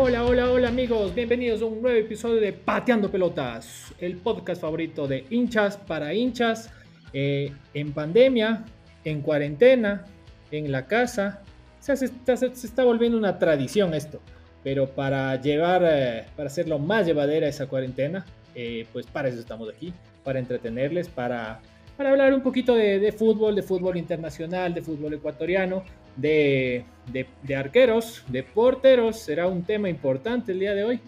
Hola, hola, hola amigos, bienvenidos a un nuevo episodio de Pateando Pelotas, el podcast favorito de hinchas para hinchas, eh, en pandemia, en cuarentena, en la casa. se, está, volviendo una tradición esto, pero para llevar, eh, para hacerlo más llevadera esa cuarentena, eh, pues para eso estamos aquí, para entretenerles, para, para hablar un poquito de fútbol, de fútbol internacional, de fútbol ecuatoriano, de, arqueros, de porteros, será un tema importante el día de hoy.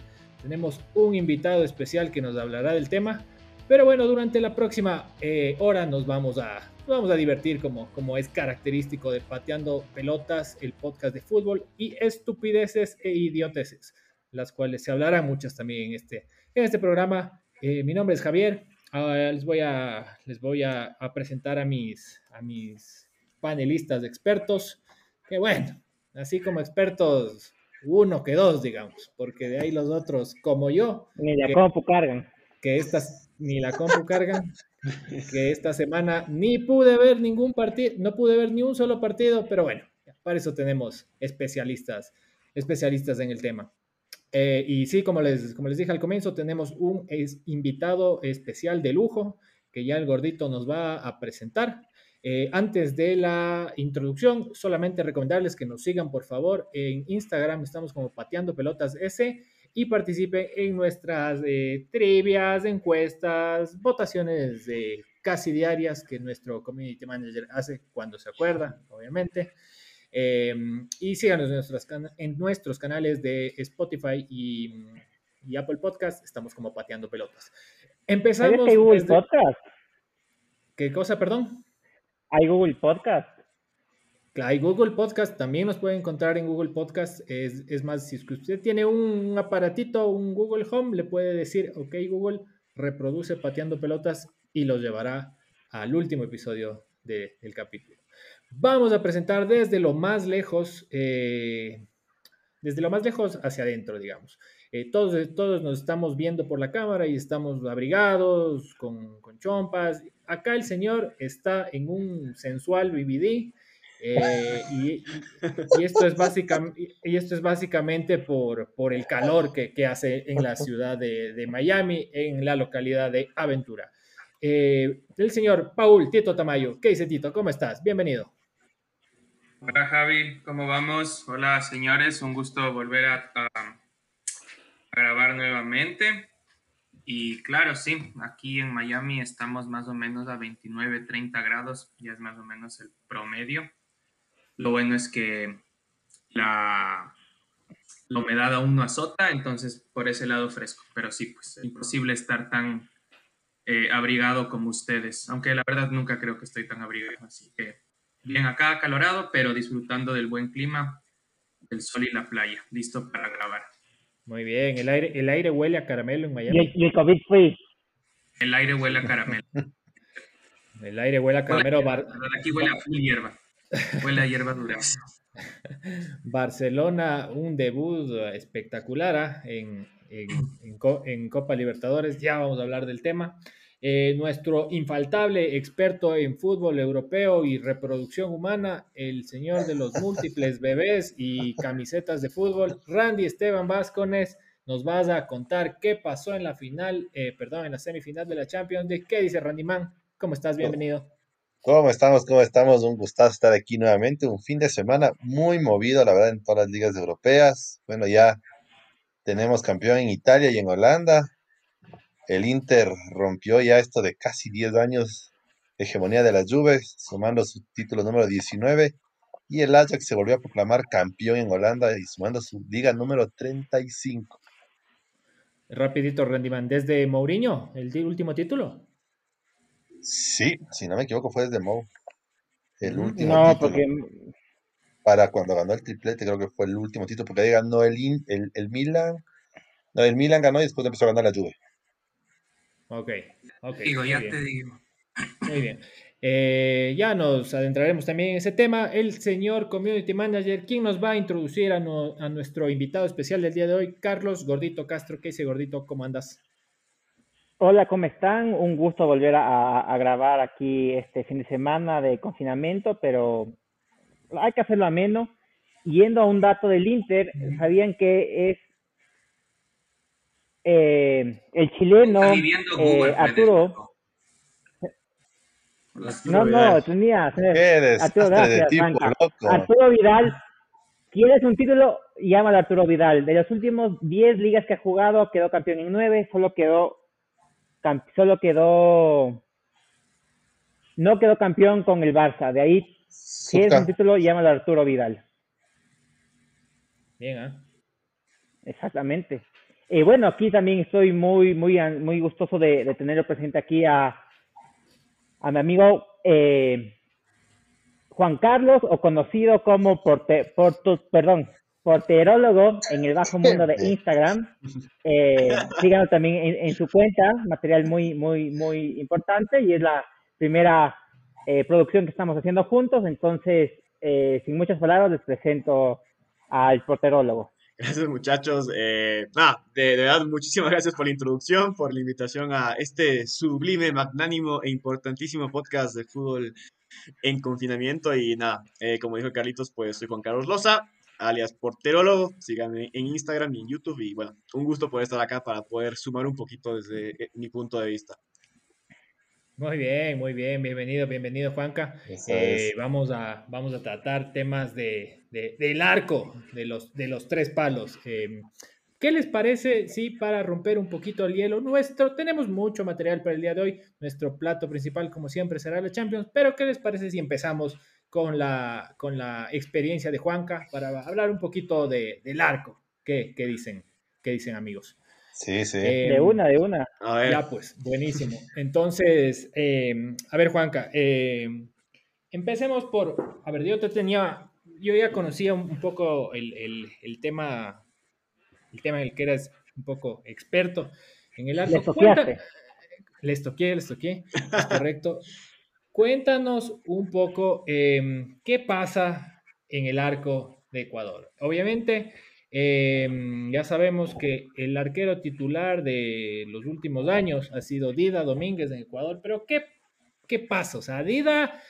Tenemos un invitado especial que nos hablará del tema. Pero bueno, durante la próxima eh, hora nos vamos a, vamos a divertir como, como es característico de Pateando Pelotas, el podcast de fútbol y estupideces e idioteces, las cuales se hablarán muchas también en este, en este programa. Eh, mi nombre es Javier. Ah, les voy, a, les voy a, presentar a mis, a mis panelistas expertos que bueno, así como expertos, uno que dos, digamos, porque de ahí los otros, como yo. Ni la compu cargan. Que estas, ni la compu cargan, que esta semana ni pude ver ningún partido, no pude ver ni un solo partido, pero bueno, para eso tenemos especialistas, especialistas en el tema. Eh, y sí, como les, como les dije al comienzo, tenemos un invitado especial de lujo que ya el gordito nos va a presentar. Eh, antes de la introducción, solamente recomendarles que nos sigan, por favor, en Instagram, estamos como Pateando Pelotas S, y participen en nuestras eh, trivias, encuestas, votaciones casi diarias que nuestro community manager hace cuando se acuerda, obviamente. Eh, y síganos en nuestros, en nuestros canales de Spotify y, Apple Podcast, estamos como Pateando Pelotas. Empezamos. Podcast? ¿Qué cosa, perdón? Hay Google Podcast. Hay Google Podcast, también nos puede encontrar en Google Podcast. Es, más, si usted tiene un aparatito, un Google Home, le puede decir, ok Google, reproduce pateando pelotas y los llevará al último episodio del capítulo. Vamos a presentar desde lo más lejos, eh, desde lo más lejos hacia adentro, digamos. Eh, todos, todos nos estamos viendo por la cámara y estamos abrigados, con, con chompas, acá el señor está en un sensual BBD. Eh, y, esto es básicamente, por el calor que, hace en la ciudad de, Miami, en la localidad de Aventura. Eh, el señor Paul Tito Tamayo. ¿Qué dice Tito? ¿Cómo estás? Bienvenido. Hola Javi, ¿cómo vamos? Hola señores, un gusto volver a grabar nuevamente. Y claro, sí, aquí en Miami estamos más o menos a 29, 30 grados, ya es más o menos el promedio. Lo bueno es que la, la humedad aún no azota, entonces por ese lado fresco, pero sí, pues imposible estar tan eh, abrigado como ustedes, aunque la verdad nunca creo que estoy tan abrigado, así que bien acá acalorado, pero disfrutando del buen clima, del sol y la playa, listo para grabar. Muy bien, el aire, el aire huele a caramelo en Miami. Y el, COVID free. El aire huele a caramelo. el aire huele a caramelo. Aquí huele a full hierba. Huele a hierba dura. Barcelona, un debut espectacular ¿ah? en, en, Copa Libertadores. Ya vamos a hablar del tema. Eh, nuestro infaltable experto en fútbol europeo y reproducción humana, el señor de los múltiples bebés y camisetas de fútbol, Randy Esteban Vázquez, nos vas a contar qué pasó en la final, eh, perdón, en la semifinal de la Champions League. ¿Qué dice Randy Man? ¿Cómo estás? Bienvenido. ¿Cómo estamos? ¿Cómo estamos? Un gustazo estar aquí nuevamente. Un fin de semana muy movido, la verdad, en todas las ligas europeas. Bueno, ya tenemos campeón en Italia y en Holanda el Inter rompió ya esto de casi 10 años de hegemonía de la Juve, sumando su título número 19, y el Ajax se volvió a proclamar campeón en Holanda y sumando su liga número 35. Rapidito, Rendiman, ¿desde Mourinho, el último título? Sí, si no me equivoco fue desde Mou. El mm, último no, Porque... Para cuando ganó el triplete, creo que fue el último título, porque ahí ganó el, el, el Milan. No, el Milan ganó y después empezó a ganar la Juve. Ok, ok. Digo, ya te digo. Muy bien. Eh, ya nos adentraremos también en ese tema. El señor Community Manager, ¿quién nos va a introducir a, nuestro invitado especial del día de hoy? Carlos Gordito Castro. ¿Qué dice Gordito? ¿Cómo andas? Hola, ¿cómo están? Un gusto volver a, grabar aquí este fin de semana de confinamiento, pero hay que hacerlo ameno. Yendo a un dato del Inter, ¿sabían que es eh, el chileno eh, Arturo. No, no, tenía. Arturo, gracias, Arturo Vidal. ¿Quieres un título? Llama a Arturo Vidal. De los últimos 10 ligas que ha jugado, quedó campeón en 9, solo quedó. Solo quedó. No quedó campeón con el Barça. De ahí, quieres un título, llama a Arturo Vidal. Bien, ¿eh? Exactamente. Y bueno, aquí también estoy muy, muy, muy gustoso de, de tenerlo presente aquí a, a mi amigo eh, Juan Carlos, o conocido como porte, perdón, porterólogo en el bajo mundo de Instagram. Eh, síganlo también en, su cuenta, material muy, muy, muy importante y es la primera eh, producción que estamos haciendo juntos. Entonces, eh, sin muchas palabras, les presento al porterólogo. Gracias muchachos. Eh, nada, de, verdad, muchísimas gracias por la introducción, por la invitación a este sublime, magnánimo e importantísimo podcast de fútbol en confinamiento. Y nada, eh, como dijo Carlitos, pues soy Juan Carlos Loza, alias Porterólogo. Síganme en Instagram y en YouTube. Y bueno, un gusto poder estar acá para poder sumar un poquito desde eh, mi punto de vista. Muy bien, muy bien, bienvenido, bienvenido Juanca. Eh, vamos, a, vamos a tratar temas de, del arco, de los, de los tres palos. Em, ¿Qué les parece sí, para romper un poquito el hielo nuestro? Tenemos mucho material para el día de hoy. Nuestro plato principal, como siempre, será la Champions. Pero ¿qué les parece si empezamos con la, con la experiencia de Juanca para hablar un poquito de, del arco? ¿Qué, qué dicen? ¿Qué dicen amigos? Sí, sí. de em, una, de una. Ya, pues, buenísimo. Entonces, em, a ver, Juanca, em, empecemos por, a ver, yo te tenía, yo ya conocía un, poco el, tema, el tema en el que eras un poco experto en el arco. Le toqué, le toqué, es correcto. Cuéntanos un poco qué pasa en el arco de Ecuador. Obviamente, Em, ya sabemos que el arquero titular de los últimos años ha sido Dida Domínguez en Ecuador, pero ¿qué, qué pasa? O sea, Dida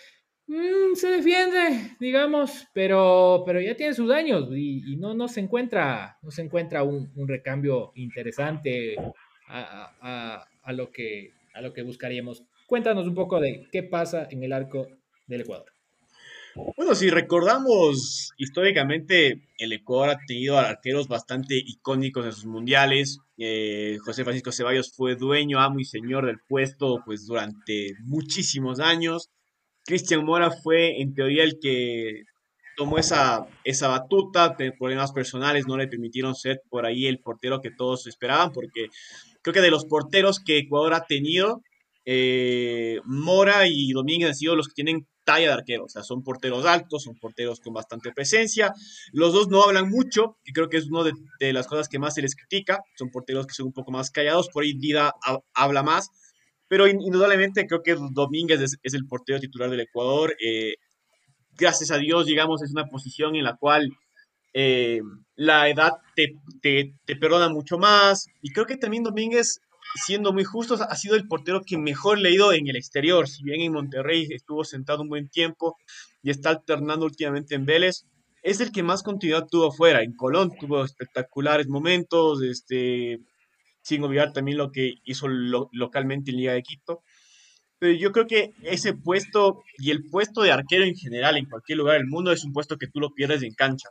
mm, se defiende, digamos, pero, pero ya tiene sus años y, no, no, se encuentra, no se encuentra un, recambio interesante a, a, lo que, a lo que buscaríamos. Cuéntanos un poco de qué pasa en el arco del Ecuador. Bueno, si recordamos históricamente, el Ecuador ha tenido arqueros bastante icónicos en sus mundiales. Eh, José Francisco Ceballos fue dueño, amo y señor del puesto pues durante muchísimos años. Cristian Mora fue en teoría el que tomó esa, esa batuta, problemas personales no le permitieron ser por ahí el portero que todos esperaban, porque creo que de los porteros que Ecuador ha tenido, eh, Mora y Domínguez han sido los que tienen talla de arquero, o sea, son porteros altos, son porteros con bastante presencia. Los dos no hablan mucho, que creo que es una de, las cosas que más se les critica, son porteros que son un poco más callados, por ahí Dida habla más, pero indudablemente creo que Domínguez es, el portero titular del Ecuador. Eh, gracias a Dios, digamos, es una posición en la cual eh, la edad te, te, te, perdona mucho más. Y creo que también Domínguez siendo muy justos, ha sido el portero que mejor leído en el exterior. Si bien en Monterrey estuvo sentado un buen tiempo y está alternando últimamente en Vélez, es el que más continuidad tuvo afuera. En Colón tuvo espectaculares momentos, este, sin olvidar también lo que hizo localmente en Liga de Quito. Pero yo creo que ese puesto y el puesto de arquero en general en cualquier lugar del mundo es un puesto que tú lo pierdes en cancha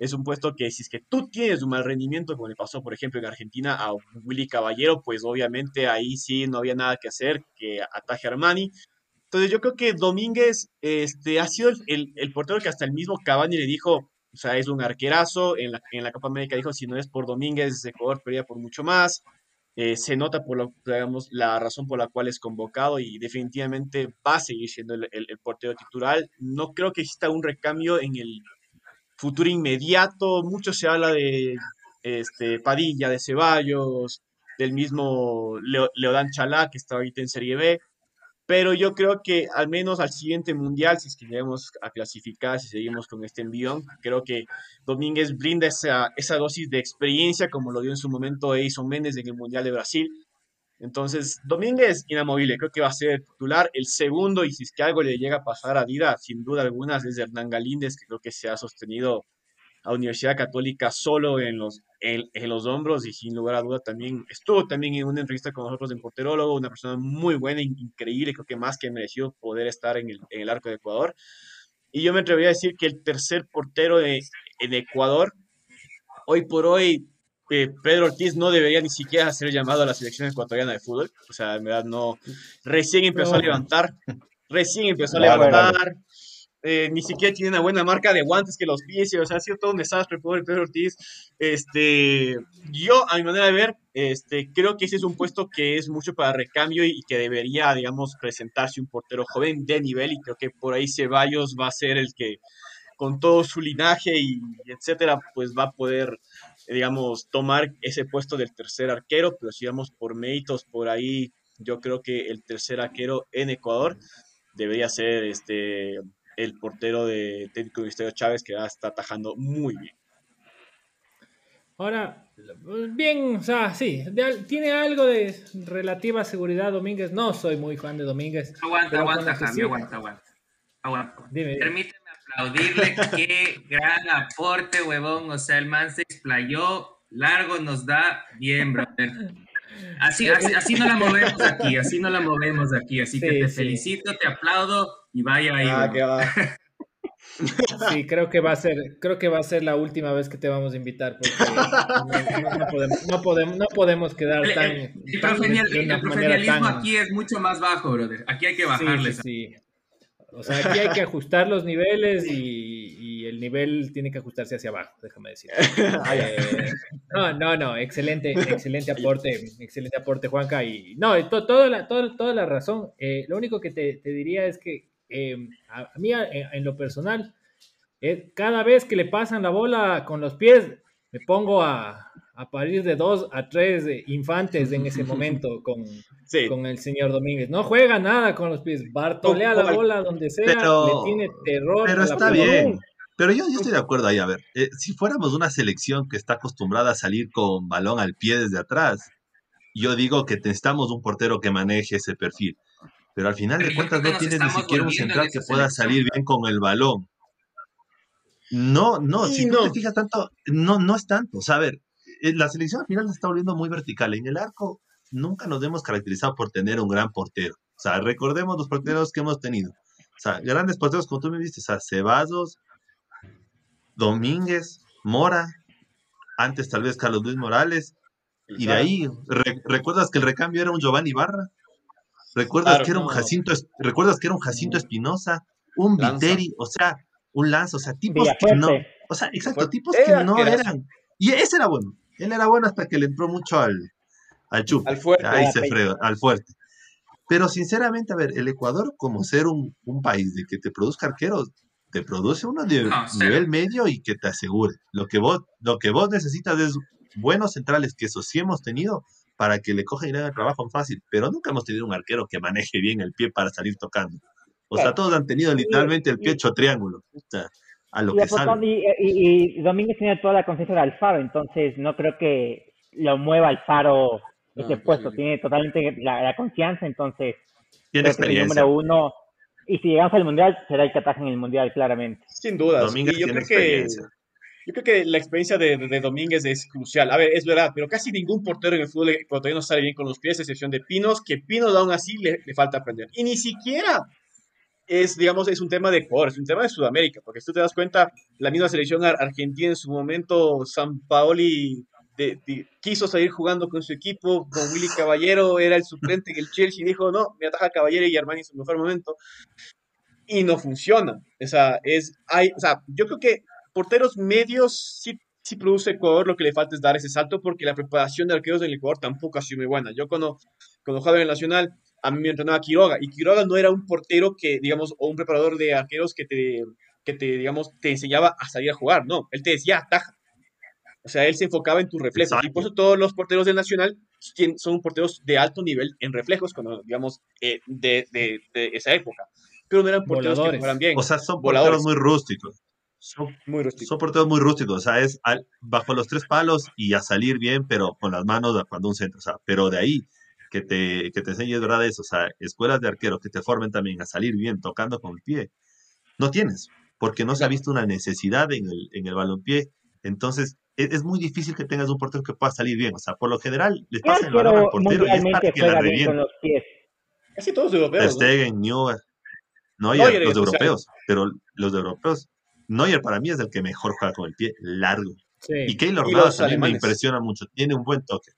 es un puesto que si es que tú tienes un mal rendimiento, como le pasó, por ejemplo, en Argentina a Willy Caballero, pues obviamente ahí sí no había nada que hacer que ataje a Armani. Entonces yo creo que Domínguez este, ha sido el, el, portero que hasta el mismo Cavani le dijo, o sea, es un arquerazo, en la, en la Copa América dijo, si no es por Domínguez, Ecuador perdía por mucho más. Eh, se nota por lo, digamos, la razón por la cual es convocado y definitivamente va a seguir siendo el, el, el portero titular. No creo que exista un recambio en el, futuro inmediato. Mucho se habla de este, Padilla, de Ceballos, del mismo Leodán Chalá, que está ahorita en Serie B. Pero yo creo que al menos al siguiente mundial, si es que llegamos a clasificar, si seguimos con este envión, creo que Domínguez brinda esa, esa dosis de experiencia como lo dio en su momento Edison Méndez en el Mundial de Brasil, entonces, Domínguez, inamovible, creo que va a ser el titular. El segundo, y si es que algo le llega a pasar a Dida, sin duda alguna, es Hernán Galíndez, que creo que se ha sostenido a Universidad Católica solo en los, en, los hombros y sin lugar a duda también estuvo también en una entrevista con nosotros en Porterólogo, una persona muy buena, increíble, creo que más que mereció poder estar en el, en el arco de Ecuador. Y yo me atrevería a decir que el tercer portero de, de Ecuador, hoy por hoy, eh, Pedro Ortiz no debería ni siquiera ser llamado a la selección ecuatoriana de fútbol. O sea, en verdad no. Recién empezó a levantar. Recién empezó a levantar. Eh, ni siquiera tiene una buena marca de guantes que los pies, o sea, ha sido todo un desastre, pobre Pedro Ortiz. Este, yo, a mi manera de ver, este, creo que ese es un puesto que es mucho para recambio y, que debería, digamos, presentarse un portero joven de nivel, y creo que por ahí Ceballos va a ser el que, con todo su linaje y, etcétera, pues va a poder, digamos, tomar ese puesto del tercer arquero, pero si vamos por méritos por ahí, yo creo que el tercer arquero en Ecuador debería ser este el portero de técnico Ministerio Chávez, que está atajando muy bien. Ahora, bien, o sea, sí, tiene algo de relativa seguridad Domínguez. No soy muy fan de Domínguez. Aguanta, aguanta, Javi, aguanta, aguanta. aguanta. Permíteme aplaudirle, qué gran aporte, huevón. O sea, el man se explayó, largo nos da bien, brother. Así, así, no la movemos aquí, así no la movemos aquí. Así que te felicito, te aplaudo y vaya ahí. Ah, Sí, creo que va a ser, creo que va a ser la última vez que te vamos a invitar porque no, podemos, no podemos, quedar tan. El, el, profesionalismo aquí es mucho más bajo, brother. Aquí hay que bajarles. Sí, O sea, aquí hay que ajustar los niveles y, el nivel tiene que ajustarse hacia abajo, déjame decir. Eh, no, no, no, excelente, excelente aporte, excelente aporte, Juanca. Y no, toda, la, toda, la razón. Eh, lo único que te, te diría es que eh, a, mí en lo personal, cada vez que le pasan la bola con los pies, me pongo a, parir de dos a tres infantes en ese momento con, con el señor Domínguez. No juega nada con los pies, bartolea la bola donde sea, le tiene terror. Pero está bien. Pero yo, yo, estoy de acuerdo ahí, a ver, eh, si fuéramos una selección que está acostumbrada a salir con balón al pie desde atrás, yo digo que necesitamos un portero que maneje ese perfil pero al final de cuentas no tienes ni siquiera un central que pueda salir bien con el balón. No, no, si no. te fijas tanto, no, no es tanto. O sea, a ver, eh, la selección al final se está volviendo muy vertical. En el arco nunca nos hemos caracterizado por tener un gran portero. O sea, recordemos los porteros que hemos tenido. O sea, grandes porteros, como tú me viste, o sea, Ceballos, Domínguez, Mora, antes tal vez Carlos Luis Morales, y de ahí, ¿recuerdas que el recambio era un Giovanni Barra? ¿Recuerdas, que era un Jacinto, ¿Recuerdas que era un Jacinto Espinosa? Un Viteri, o sea, un Lanzo, o sea, tipos que no. O sea, exacto, tipos que no eran. Y ese era bueno. Él era bueno hasta que le entró mucho al, al chup. Al fuerte. Ahí se fregó, al fuerte. Pero sinceramente, a ver, el Ecuador, como ser un, país de que te produzca arqueros, te produce uno de nivel medio y que te asegure. Lo que vos, lo que vos necesitas es buenos centrales, que eso sí hemos tenido, para que le coja y le haga trabajo fácil, pero nunca hemos tenido un arquero que maneje bien el pie para salir tocando. O sea, todos han tenido literalmente el pie hecho triángulo. O sea, a lo que sale. Y, y, Domínguez tiene toda la conciencia de Alfaro, entonces no creo que lo mueva Alfaro ese puesto. Tiene totalmente la, confianza, entonces. Tiene experiencia. número uno. Y si llegamos al mundial, será el que ataje en el mundial, claramente. Sin duda. Domínguez tiene experiencia. Yo creo que la experiencia de, de, Domínguez es crucial. A ver, es verdad, pero casi ningún portero en el fútbol todavía no sale bien con los pies, a excepción de Pinos, que Pinos aún así le, le, falta aprender. Y ni siquiera es, digamos, es un tema de Ecuador, es un tema de Sudamérica, porque si tú te das cuenta, la misma selección argentina en su momento, San Paoli quiso salir jugando con su equipo, con Willy Caballero, era el suplente que el Chelsea dijo, no, me ataja Caballero y Armani en su mejor momento. Y no funciona. O sea, es, hay, o sea, yo creo que porteros medios sí, sí produce Ecuador, lo que le falta es dar ese salto porque la preparación de arqueros del Ecuador tampoco ha sido muy buena. Yo cuando, cuando jugaba en el Nacional, a mí me entrenaba Quiroga y Quiroga no era un portero que, digamos, o un preparador de arqueros que te, que te, digamos, te enseñaba a salir a jugar, no, él te decía ataja. O sea, él se enfocaba en tus reflejos. Y por eso todos los porteros del Nacional son porteros de alto nivel en reflejos, cuando, digamos, eh, de, de, esa época. Pero no eran porteros que jugaran bien. O sea, son porteros muy rústicos. Son, muy rústicos. porteros muy rústicos, o sea, es bajo los tres palos y a salir bien, pero con las manos cuando un centro, o sea, pero de ahí que te, que te enseñes verdad eso, o sea, escuelas de arqueros que te formen también a salir bien tocando con el pie, no tienes. porque no se ha visto una necesidad en el, en el balompié. Entonces, e, es, muy difícil que tengas un portero que pueda salir bien. O sea, por lo general, les pasa el balón al portero y es que la con los pies. Casi todos europeos. Stegen, ¿no? Neuer, los europeos, pero los europeos. Neuer para mí es el que mejor juega con el pie largo. Y Keylor Navas también me impresiona mucho. Tiene un buen toque.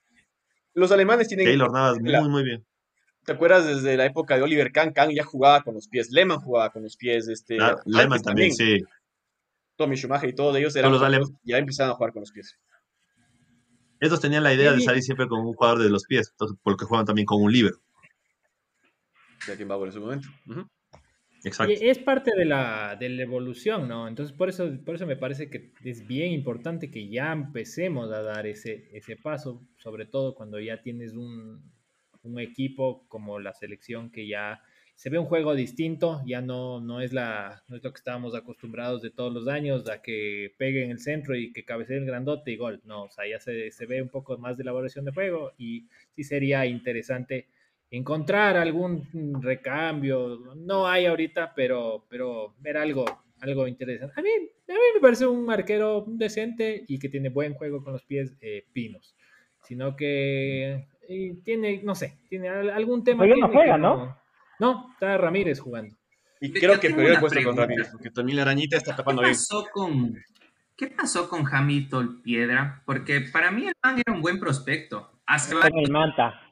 Los alemanes tienen. Keylor Navas muy, muy bien. ¿Te acuerdas desde la época de Oliver Kahn? Kahn ya jugaba con los pies. Lehmann jugaba con los pies. Este, Lehmann también, sí. Tommy Schumacher y todos ellos eran los ya empezaron a jugar con los pies. Ellos tenían la idea de salir siempre con un jugador de los pies, porque juegan también con un libro. Va por ese momento. Exacto. es parte de la, de la evolución, ¿no? Entonces, por eso, por eso me parece que es bien importante que ya empecemos a dar ese, ese paso, sobre todo cuando ya tienes un, un equipo como la selección que ya se ve un juego distinto, ya no, no, es la, no es lo que estábamos acostumbrados de todos los años, a que pegue en el centro y que cabecee el grandote y gol. No, o sea, ya se, se ve un poco más de elaboración de juego y sí sería interesante encontrar algún recambio. No hay ahorita, pero, pero ver algo, algo interesante. A mí, a mí me parece un arquero decente y que tiene buen juego con los pies eh, pinos, sino que tiene, no sé, tiene algún tema. no juega, ¿no? No, está Ramírez jugando. Y creo que perdió el puesto con Ramírez, porque también la arañita está tapando ¿Qué pasó Con, ¿Qué pasó con Hamilton Piedra? Porque para mí el man era un buen prospecto. Hace el Manta.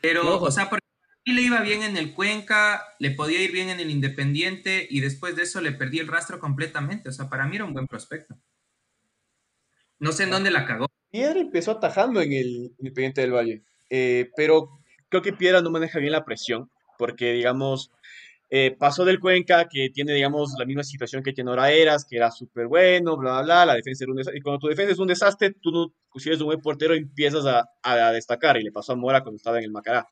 Pero, o sea, porque le iba bien en el Cuenca, le podía ir bien en el Independiente y después de eso le perdí el rastro completamente. O sea, para mí era un buen prospecto. No sé en dónde la cagó. Piedra empezó atajando en el Independiente del Valle, eh, pero creo que Piedra no maneja bien la presión, porque, digamos, eh, pasó del Cuenca, que tiene, digamos, la misma situación que tiene ahora Eras, que era súper bueno, bla, bla, bla, la defensa era un desastre. Y cuando tu defensa es un desastre, tú, no, si eres un buen portero, empiezas a, a, destacar, y le pasó a Mora cuando estaba en el Macará.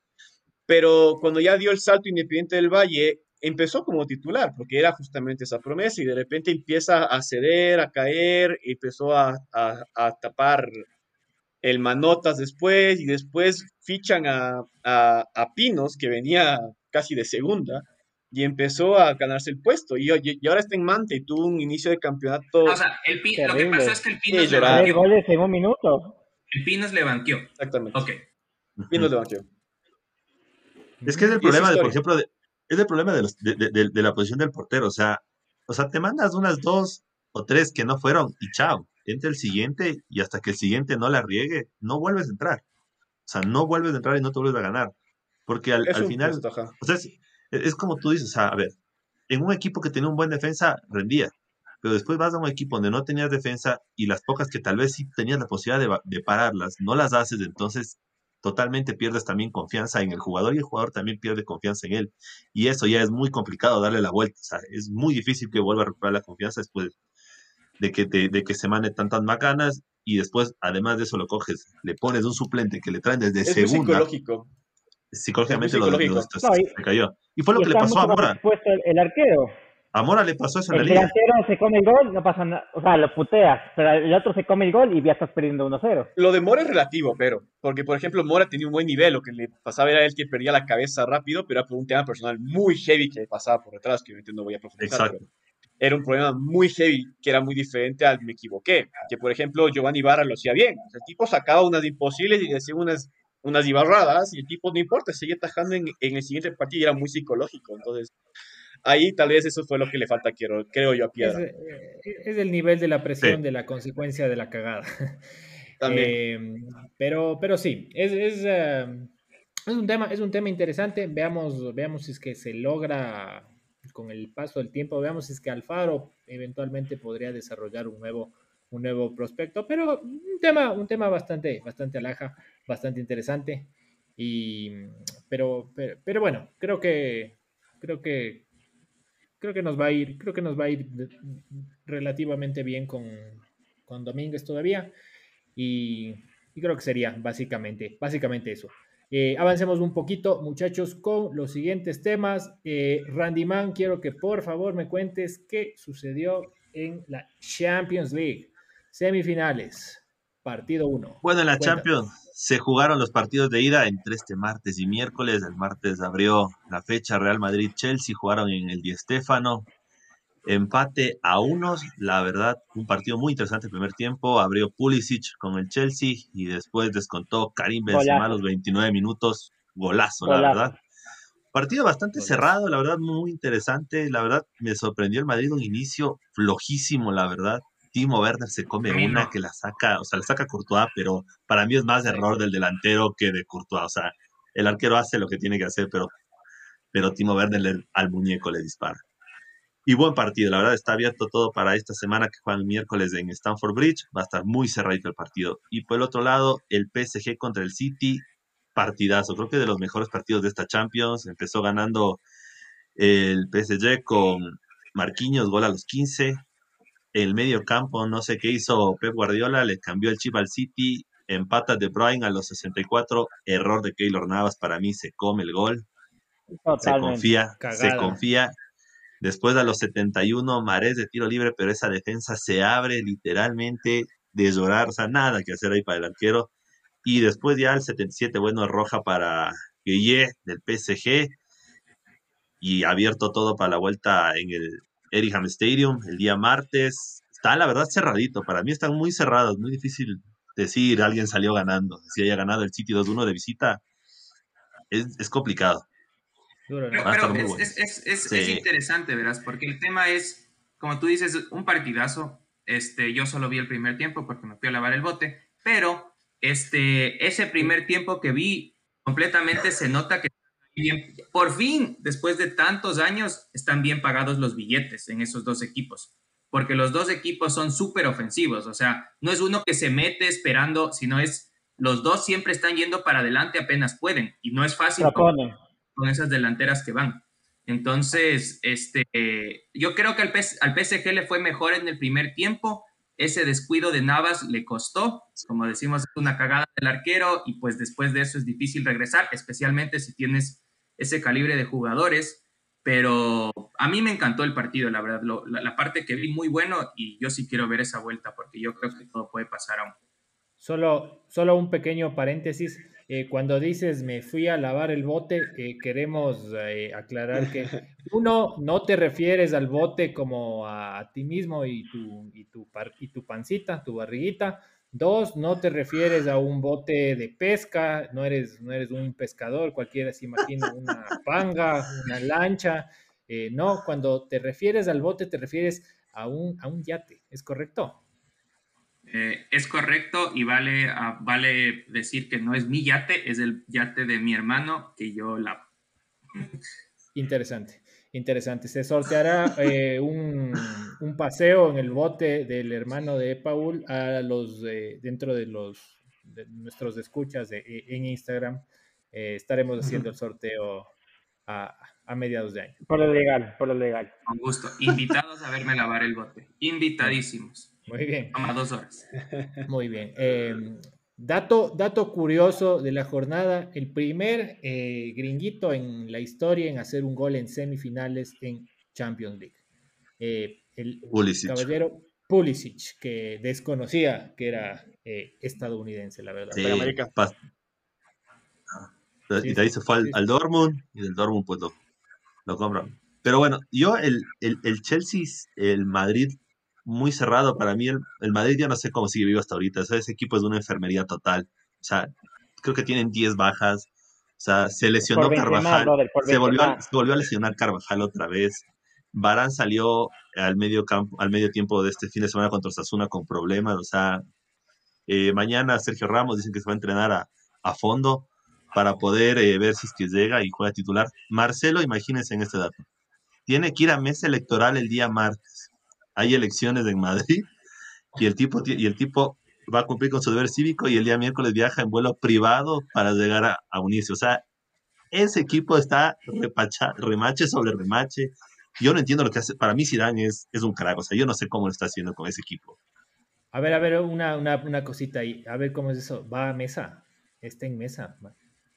Pero cuando ya dio el salto Independiente del Valle, empezó como titular, porque era justamente esa promesa, y de repente empieza a ceder, a caer, empezó a, a tapar el Manotas después, y después fichan a, a, Pinos, que venía casi de segunda, y empezó a ganarse el puesto. Y, y, ahora está en Mante y tuvo un inicio de campeonato. O sea, el lo que pasó es que el Pinos goles en un minuto. El Pinos levantó. Exactamente. Ok. Pinos levantó. Es que es el problema, de, por ejemplo, de, es el problema de, los, de, de, la posición del portero. O sea, o sea, te mandas unas dos o tres que no fueron y chao. Entra el siguiente y hasta que el siguiente no la riegue, no vuelves a entrar. O sea, no vuelves a entrar y no te vuelves a ganar. Porque al, final, o sea, es, como tú dices, a ver, en un equipo que tenía un buen defensa, rendía. Pero después vas a un equipo donde no tenías defensa y las pocas que tal vez sí tenías la posibilidad de, de pararlas, no las haces, entonces totalmente pierdes también confianza en el jugador y el jugador también pierde confianza en él. Y eso ya es muy complicado darle la vuelta. O sea, es muy difícil que vuelva a recuperar la confianza después de que, de que se mane tantas macanas y después, además de eso, lo coges, le pones un suplente que le traen desde es segunda. psicológico. Psicológicamente lo, se cayó. Y fue lo que le pasó a Mora. El, el arquero. A Mora le pasó eso en el la liga. El se come el gol, no pasa nada. O sea, lo puteas, pero el otro se come el gol y ya estás perdiendo 1-0. Lo de Mora es relativo, pero. Porque, por ejemplo, Mora tenía un buen nivel. Lo que le pasaba era él que perdía la cabeza rápido, pero era por un tema personal muy heavy que le pasaba por detrás, que obviamente no voy a profundizar. Exacto era un problema muy heavy, que era muy diferente al me equivoqué. Que, por ejemplo, Giovanni Barra lo hacía bien. el tipo sacaba unas imposibles y decía unas, unas ibarradas, y el tipo no importa, seguía atajando en, en, el siguiente partido y era muy psicológico. Entonces, ahí tal vez eso fue lo que le falta, quiero, creo yo, a Piedra. Es, eh, es el nivel de la presión, de la consecuencia de la cagada. También. Eh, pero, pero sí, es, es, eh, es, un tema, es un tema interesante. Veamos, veamos si es que se logra con el paso del tiempo veamos si es que Alfaro eventualmente podría desarrollar un nuevo, un nuevo prospecto, pero un tema, un tema bastante, bastante alaja, bastante interesante. Y, pero, pero, bueno, creo que, creo que, creo que nos va a ir, creo que nos va a ir relativamente bien con, con Domínguez todavía. Y, y creo que sería básicamente, básicamente eso. Eh, avancemos un poquito, muchachos, con los siguientes temas. Eh, Randy Man, quiero que por favor me cuentes qué sucedió en la Champions League. Semifinales, partido 1. Bueno, en la Champions se jugaron los partidos de ida entre este martes y miércoles. El martes abrió la fecha Real Madrid-Chelsea, jugaron en el Di Stéfano. Empate a unos, la verdad, un partido muy interesante el primer tiempo. Abrió Pulisic con el Chelsea y después descontó Karim Benzema a los 29 minutos. Golazo, la verdad. Partido bastante cerrado, la verdad, muy interesante. La verdad, me sorprendió el Madrid un inicio flojísimo, la verdad. Timo Werner se come una que la saca, o sea, la saca Courtois, pero para mí es más error del delantero que de Courtois. O sea, el arquero hace lo que tiene que hacer, pero, pero Timo Werner al muñeco le dispara. Y buen partido, la verdad está abierto todo para esta semana que juegan el miércoles en Stamford Bridge. Va a estar muy cerradito el partido. Y por el otro lado, el PSG contra el City, partidazo. Creo que de los mejores partidos de esta Champions. Empezó ganando el PSG con Marquinhos, gol a los 15. El medio campo, no sé qué hizo Pep Guardiola, le cambió el chip al City. Empata de Bruyne a los 64. Error de Keylor Navas, para mí se come el gol. Se confía, se confía Después a los 71, Marés de tiro libre, pero esa defensa se abre literalmente de llorar, o sea, nada que hacer ahí para el arquero. Y después ya el 77, bueno, roja para Guille del PSG. Y abierto todo para la vuelta en el Eriham Stadium el día martes. Está, la verdad, cerradito. Para mí están muy cerrados, muy difícil decir alguien salió ganando. Si haya ganado el City 2-1 de visita, es complicado. Pero, es, interesante, verás, porque el tema es, como tú dices, un partidazo. Este, yo solo vi el primer tiempo porque me fui a lavar el bote, pero este, ese primer tiempo que vi completamente se nota que por fin, después de tantos años, están bien pagados los billetes en esos dos equipos, porque los dos equipos son súper ofensivos, o sea, no es uno que se mete esperando, sino es los dos siempre están yendo para adelante apenas pueden, y no es fácil con esas delanteras que van. Entonces, este, yo creo que al, al PSG le fue mejor en el primer tiempo. Ese descuido de Navas le costó, como decimos, una cagada del arquero y pues después de eso es difícil regresar, especialmente si tienes ese calibre de jugadores. Pero a mí me encantó el partido, la verdad. la, la, parte que vi muy bueno y yo sí quiero ver esa vuelta porque yo creo que todo puede pasar aún. Solo, solo un pequeño paréntesis. Eh, cuando dices me fui a lavar el bote, eh, queremos eh, aclarar que uno, no te refieres al bote como a, ti mismo y tu, y, tu y tu pancita, tu barriguita. Dos, no te refieres a un bote de pesca, no eres, no eres un pescador, cualquiera se imagina una panga, una lancha. no, cuando te refieres al bote, te refieres a un, a un yate, ¿es correcto? Eh, es correcto y vale, ah, vale decir que no es mi yate, es el yate de mi hermano que yo la... Interesante, interesante. Se sorteará eh, un, paseo en el bote del hermano de Paul a los dentro de los nuestros escuchas en Instagram. Eh, estaremos haciendo el sorteo a, a, mediados de año. Por lo legal, por lo legal. Con gusto. Invitados a verme lavar el bote. Invitadísimos. Muy bien. Toma dos horas. Muy bien. Dato, dato curioso de la jornada, el primer eh, gringuito en la historia en hacer un gol en semifinales en Champions League. Eh, el caballero Pulisic, que desconocía que era eh, estadounidense, la verdad. Sí, América. Ah, y de ahí se fue al, Dortmund y del Dortmund pues lo, lo compran. Pero bueno, yo el, el, el Chelsea, el Madrid muy cerrado para mí. El, Madrid ya no sé cómo sigue vivo hasta ahorita. ese equipo es de una enfermería total. O sea, creo que tienen 10 bajas. O sea, se lesionó Carvajal. se, volvió a, volvió a lesionar Carvajal otra vez. Barán salió al medio, campo, al medio tiempo de este fin de semana contra Osasuna con problemas. O sea, eh, mañana Sergio Ramos dicen que se va a entrenar a, a fondo para poder eh, ver si es que llega y juega titular. Marcelo, imagínense en este dato. Tiene que ir a mesa electoral el día martes hay elecciones en Madrid y el tipo, y el tipo va a cumplir con su deber cívico y el día miércoles viaja en vuelo privado para llegar a, unirse. O sea, ese equipo está repacha, remache sobre remache. Yo no entiendo lo que hace. Para mí Zidane es, es un crack. O sea, yo no sé cómo lo está haciendo con ese equipo. A ver, a ver, una, una, una cosita ahí. A ver cómo es eso. ¿Va a mesa? ¿Está en mesa?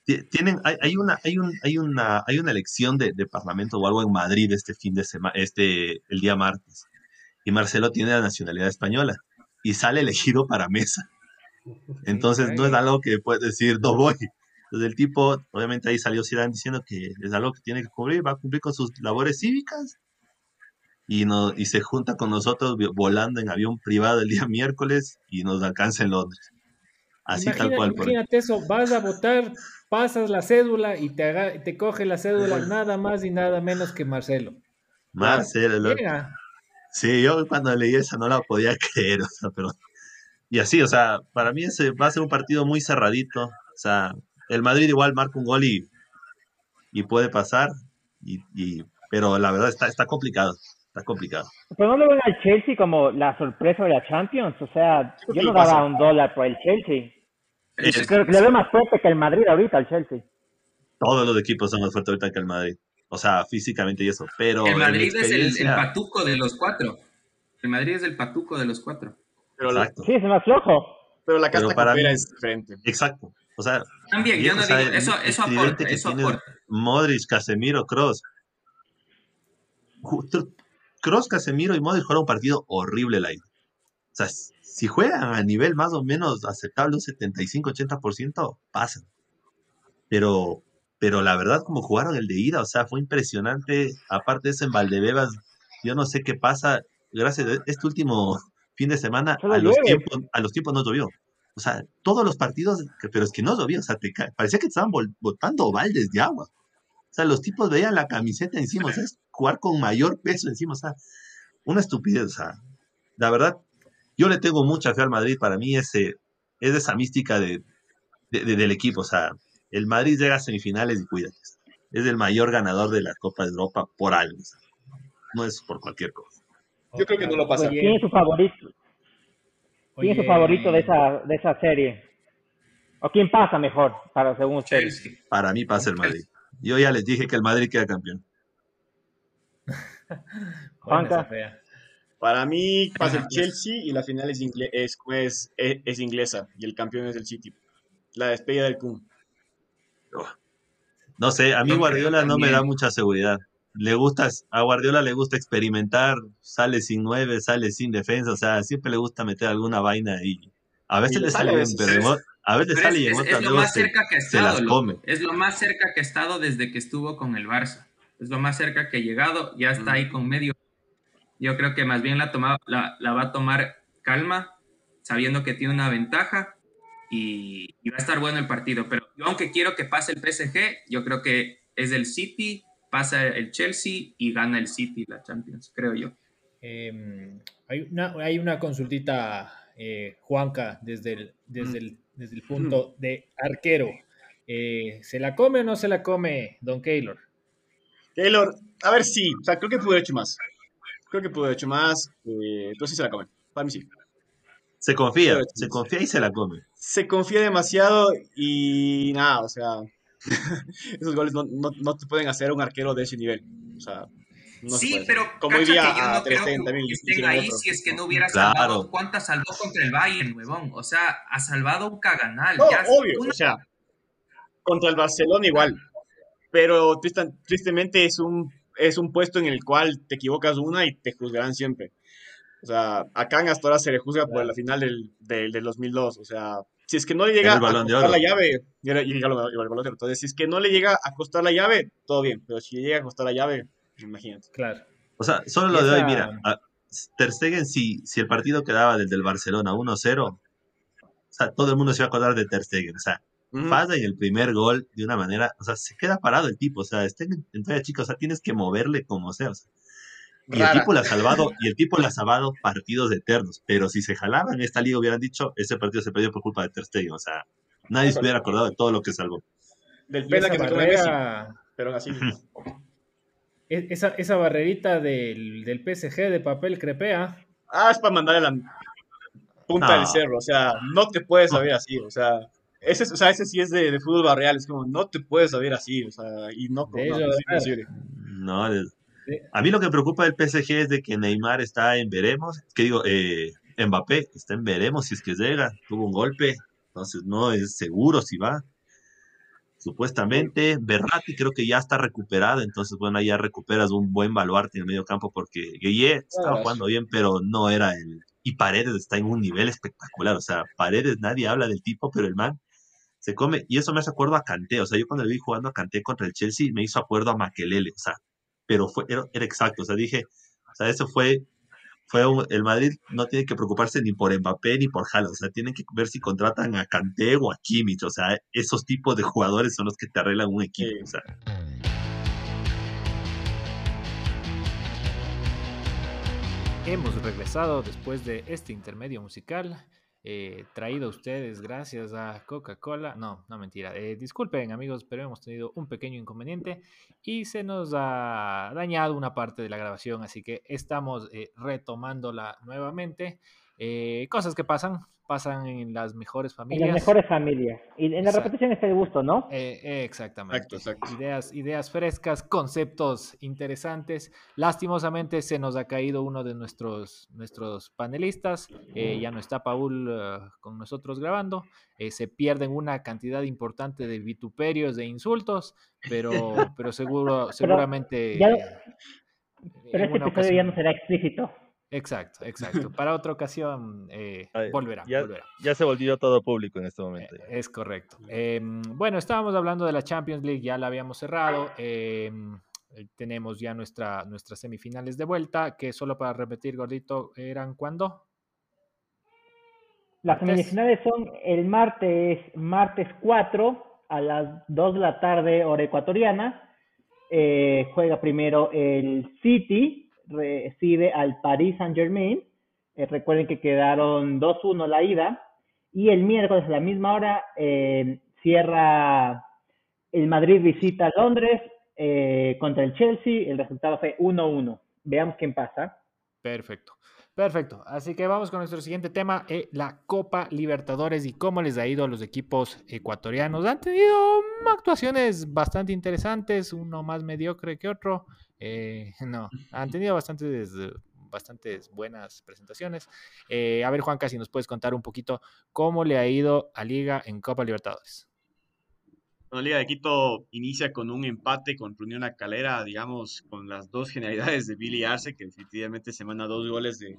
Tienen, hay, hay, una, hay, un, hay, una, hay una elección de, de, parlamento o algo en Madrid este fin de semana, este, el día martes y Marcelo tiene la nacionalidad española y sale elegido para mesa. Entonces no es algo que puede decir no voy. Entonces el tipo, obviamente ahí salió Zidane diciendo que es algo que tiene que cubrir, va a cumplir con sus labores cívicas y, no, y se junta con nosotros volando en avión privado el día miércoles y nos alcanza en Londres. Así tal cual. Imagínate eso, vas a votar, pasas la cédula y te, te coge la cédula nada más y nada menos que Marcelo. Marcelo. Sí, yo cuando leí esa no la podía creer, o sea, pero... Y así, o sea, para mí ese va a ser un partido muy cerradito. O sea, el Madrid igual marca un gol y, y puede pasar, y, y, pero la verdad está, está complicado. Está complicado. Pero no lo ven al Chelsea como la sorpresa de la Champions. O sea, yo no daba un dólar por el Chelsea. Creo que le veo más fuerte que el Madrid ahorita al Chelsea. Todos los equipos son más fuertes ahorita que el Madrid. O sea, físicamente y eso. Pero el Madrid es el, patuco de los cuatro. El Madrid es el patuco de los cuatro. Pero Exacto. Sí, es más flojo. Pero la casta para mí, es diferente. Exacto. O sea, también, yo no digo, eso, eso aporta, eso aporta. Modric, Casemiro, Cross. Cross, Casemiro y Modric jugaron un partido horrible la O sea, si juegan a nivel más o menos aceptable, un 75-80%, pasan. Pero, pero la verdad, como jugaron el de ida, o sea, fue impresionante. Aparte de eso, en Valdebebas, yo no sé qué pasa. Gracias a este último fin de semana, a los, tiempos, a los tiempos no llovió. O sea, todos los partidos, pero es que no llovió. O sea, te, parecía que estaban botando baldes de agua. O sea, los tipos veían la camiseta encima, o sea, es jugar con mayor peso encima, o sea, una estupidez, o sea, la verdad, yo le tengo mucha fe al Madrid, para mí ese, es esa mística de, del equipo. O sea, el Madrid llega a semifinales y cuídate. Es el mayor ganador de la Copa de Europa por algo. no es por cualquier cosa. Yo creo que no lo pasa. ¿Quién es su favorito? ¿Quién es su favorito de esa, de esa serie? ¿O quién pasa mejor para según usted? Para mí pasa el Madrid. Yo ya les dije que el Madrid queda campeón. Juanca. Para mí pasa el Chelsea y la final es, es, inglesa y el campeón es el City. La despedida del Kun. No. Sé, a mí Guardiola no me da mucha seguridad. Le gusta, a Guardiola le gusta experimentar, sale sin nueve, sale sin defensa, o sea, siempre le gusta meter alguna vaina y a veces le sale bien, pero a veces sale y en es, lo más cerca que ha estado, Es lo más cerca que ha estado desde que estuvo con el Barça. Es lo más cerca que ha llegado, ya está ahí con medio. Yo creo que más bien la, la, va a tomar calma, sabiendo que tiene una ventaja y, va a estar bueno el partido. Pero yo, aunque quiero que pase el PSG, yo creo que es el City, pasa el Chelsea y gana el City la Champions, creo yo. Em, hay, una, hay una consultita, eh, Juanca, desde el, desde, el, desde el punto de arquero. Eh, ¿Se la come o no se la come Don Keylor? Keylor, a ver si, o sea, creo que pudo haber hecho más. Creo que pudo haber hecho más. Eh, entonces se la comen. Para mí sí. Se confía, se confía y se la come. Se confía demasiado y nada, o sea, esos goles no, no, no, te pueden hacer un arquero de ese nivel. O sea, no sí, pero como diría que yo no creo que estén ahí si es que no hubiera salvado. ¿Cuántas salvó contra el Bayern, huevón? O sea, ha salvado un caganal. No, obvio, o sea, contra el Barcelona igual. Pero tristemente es un es un puesto en el cual te equivocas una y te juzgarán siempre. O sea, acá en Astora se le juzga por la final del, del, 2002. O sea, si es que no le llega a costar la llave, entonces si es que no le llega a costar la llave, todo bien, pero si le llega a costar la llave, imagínate. Claro. O sea, solo lo de hoy, mira, Ter Stegen, si, si el partido quedaba desde el Barcelona 1-0, o sea, todo el mundo se iba a acordar de Ter Stegen, o sea, Falla en el primer gol de una manera, o sea, se queda parado el tipo, o sea, está en, en chica, o sea, tienes que moverle como sea, o sea. Y el tipo le ha salvado, y el tipo le ha salvado partidos eternos, pero si se jalaba en esta liga hubieran dicho, ese partido se perdió por culpa de Ter Stegen, o sea, nadie se hubiera acordado de todo lo que salvó. Del pena que barrera... pero así e, esa, esa barrerita del, del PSG de papel crepea. Ah, es para mandarle la punta del cerro, o sea, no te puedes saber así, o sea, ese, o sea, ese sí es de, de, fútbol barrial, es como, no te puedes saber así, o sea, y no, no, a mí lo que me preocupa del PSG es de que Neymar está en veremos, que digo, eh, Mbappé está en veremos si es que llega, tuvo un golpe, entonces no es seguro si va. Supuestamente, Berratti creo que ya está recuperado, entonces bueno, ya recuperas un buen baluarte en el medio campo porque Gueye estaba jugando bien, pero no era el... Y Paredes está en un nivel espectacular, o sea, Paredes nadie habla del tipo, pero el man se come, y eso me hace acuerdo a Canté, o sea, yo cuando le vi jugando a Canté contra el Chelsea me hizo acuerdo a Maquelele, o sea, pero fue, era, exacto, o sea, dije, O sea, eso fue, fue el Madrid no tiene que preocuparse ni por Mbappé ni por Haaland, o sea, tienen que ver si contratan a Kanté o a Kimmich, o sea, esos tipos de jugadores son los que te arreglan un equipo, o sea. Hemos regresado después de este intermedio musical. Eh, traído ustedes gracias a Coca-Cola. No, no mentira. Eh, disculpen amigos, pero hemos tenido un pequeño inconveniente y se nos ha dañado una parte de la grabación, así que estamos eh, retomándola nuevamente. Cosas que pasan, pasan en las mejores familias. En las mejores familias. Y en la repetición está el gusto, ¿no? Eh, eh, exactamente. Ideas, ideas frescas, conceptos interesantes. Lastimosamente se nos ha caído uno de nuestros, nuestros panelistas. Eh, ya no está Paul con nosotros grabando. se pierden una cantidad importante de vituperios, de insultos, pero, pero seguro, seguramente. pero este episodio ya no será explícito. Exacto, exacto. Para otra ocasión eh, volverá, ya, Ya se volvió todo público en este eh, momento. es correcto. Em, bueno, estábamos hablando de la Champions League, ya la habíamos cerrado. Em, eh, tenemos ya nuestra, nuestras semifinales de vuelta, que solo para repetir, gordito, ¿eran cuándo? Las semifinales son el martes, martes 4 a las 2 de la tarde, hora ecuatoriana. juega primero el City recibe al Paris Saint Germain. Eh, recuerden que quedaron 2-1 la ida. Y el miércoles a la misma hora eh, cierra el Madrid visita Londres eh, contra el Chelsea. El resultado fue 1-1. Veamos quién pasa. Perfecto. Perfecto. Así que vamos con nuestro siguiente tema, la Copa Libertadores y cómo les ha ido a los equipos ecuatorianos. Han tenido actuaciones bastante interesantes, uno más mediocre que otro. Eh, no, han tenido bastantes, bastantes buenas presentaciones. Eh, a ver, Juan, casi nos puedes contar un poquito cómo le ha ido a Liga en Copa Libertadores. La Liga de Quito inicia con un empate con Unión Calera, digamos, con las dos generalidades de Billy Arce, que definitivamente se manda dos goles de,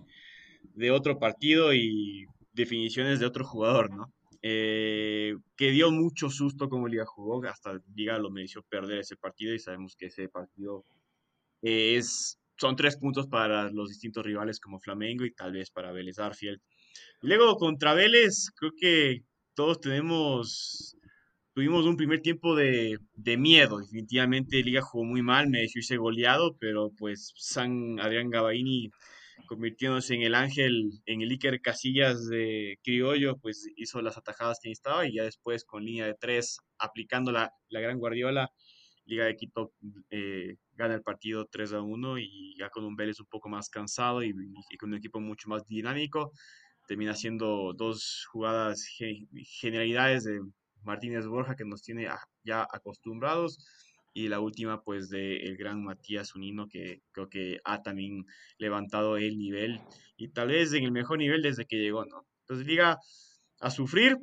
de otro partido y definiciones de otro jugador, ¿no? Eh, que dio mucho susto como Liga jugó, hasta Liga lo mereció perder ese partido y sabemos que ese partido es, son tres puntos para los distintos rivales como Flamengo y tal vez para Vélez Arfield. luego contra Vélez, creo que todos tenemos, tuvimos un primer tiempo de, de miedo. Definitivamente Liga jugó muy mal, me dejó irse goleado, pero pues San Adrián Gabaini convirtiéndose en el ángel, en el Iker Casillas de Criollo, pues hizo las atajadas que necesitaba y ya después con línea de tres, aplicando la gran Guardiola, Liga de Quito eh, gana el partido 3 a 1 y ya con un Vélez un poco más cansado y, con un equipo mucho más dinámico, termina siendo dos jugadas generalidades de Martínez Borja que nos tiene ya acostumbrados y la última pues de el gran Matías Unino que creo que ha también levantado el nivel y tal vez en el mejor nivel desde que llegó, ¿no? Entonces Liga a sufrir,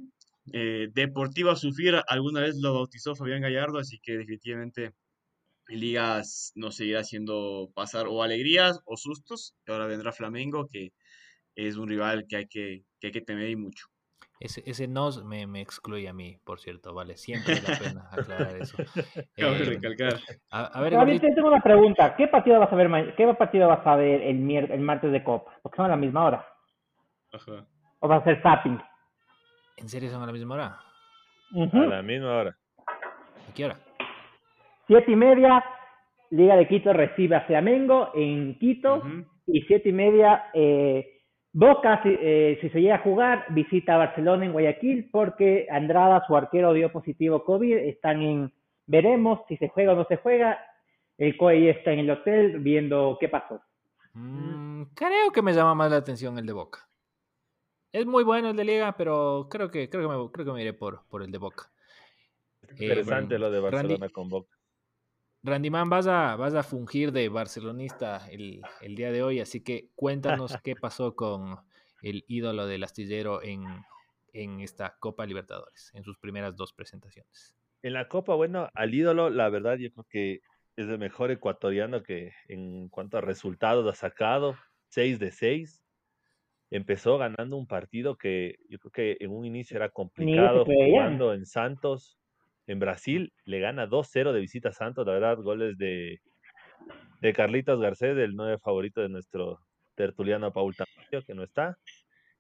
eh, Deportivo a sufrir, alguna vez lo bautizó Fabián Gallardo, así que definitivamente Ligas nos seguirá haciendo pasar o alegrías o sustos. Ahora vendrá Flamengo, que es un rival que hay que, que, hay que temer y mucho. Ese, ese nos me, me, excluye a mí, por cierto, vale. Siempre vale la pena aclarar eso. Cabe eh, recalcar. A, ver, ahorita tengo una pregunta. ¿Qué partido vas a ver, qué partido vas a ver el, el martes de Copa? Porque son a la misma hora. Ajá. ¿O va a ser zapping? ¿En serio son a la misma hora? A la misma hora. ¿A qué hora? Siete y media, Liga de Quito recibe a Flamengo en Quito. Y siete y media, eh, Boca, eh, si, se llega a jugar, visita a Barcelona en Guayaquil porque Andrada, su arquero, dio positivo COVID. Están en, veremos si se juega o no se juega. El COE está en el hotel viendo qué pasó. Mm, creo que me llama más la atención el de Boca. Es muy bueno el de Liga, pero creo que, creo que, me, creo que me iré por, por el de Boca. Interesante lo de Barcelona con Boca. Randyman, vas a, vas a fungir de barcelonista el, día de hoy, así que cuéntanos qué pasó con el ídolo del astillero en, en esta Copa Libertadores, en sus primeras dos presentaciones. En la Copa, bueno, al ídolo, la verdad, yo creo que es el mejor ecuatoriano que en cuanto a resultados ha sacado, 6 de 6. Empezó ganando un partido que yo creo que en un inicio era complicado, jugando en Santos, en Brasil le gana 2-0 de visita a Santos, la verdad, goles de de Carlitos Garcés, el nuevo favorito de nuestro tertuliano Paul Tamayo, que no está.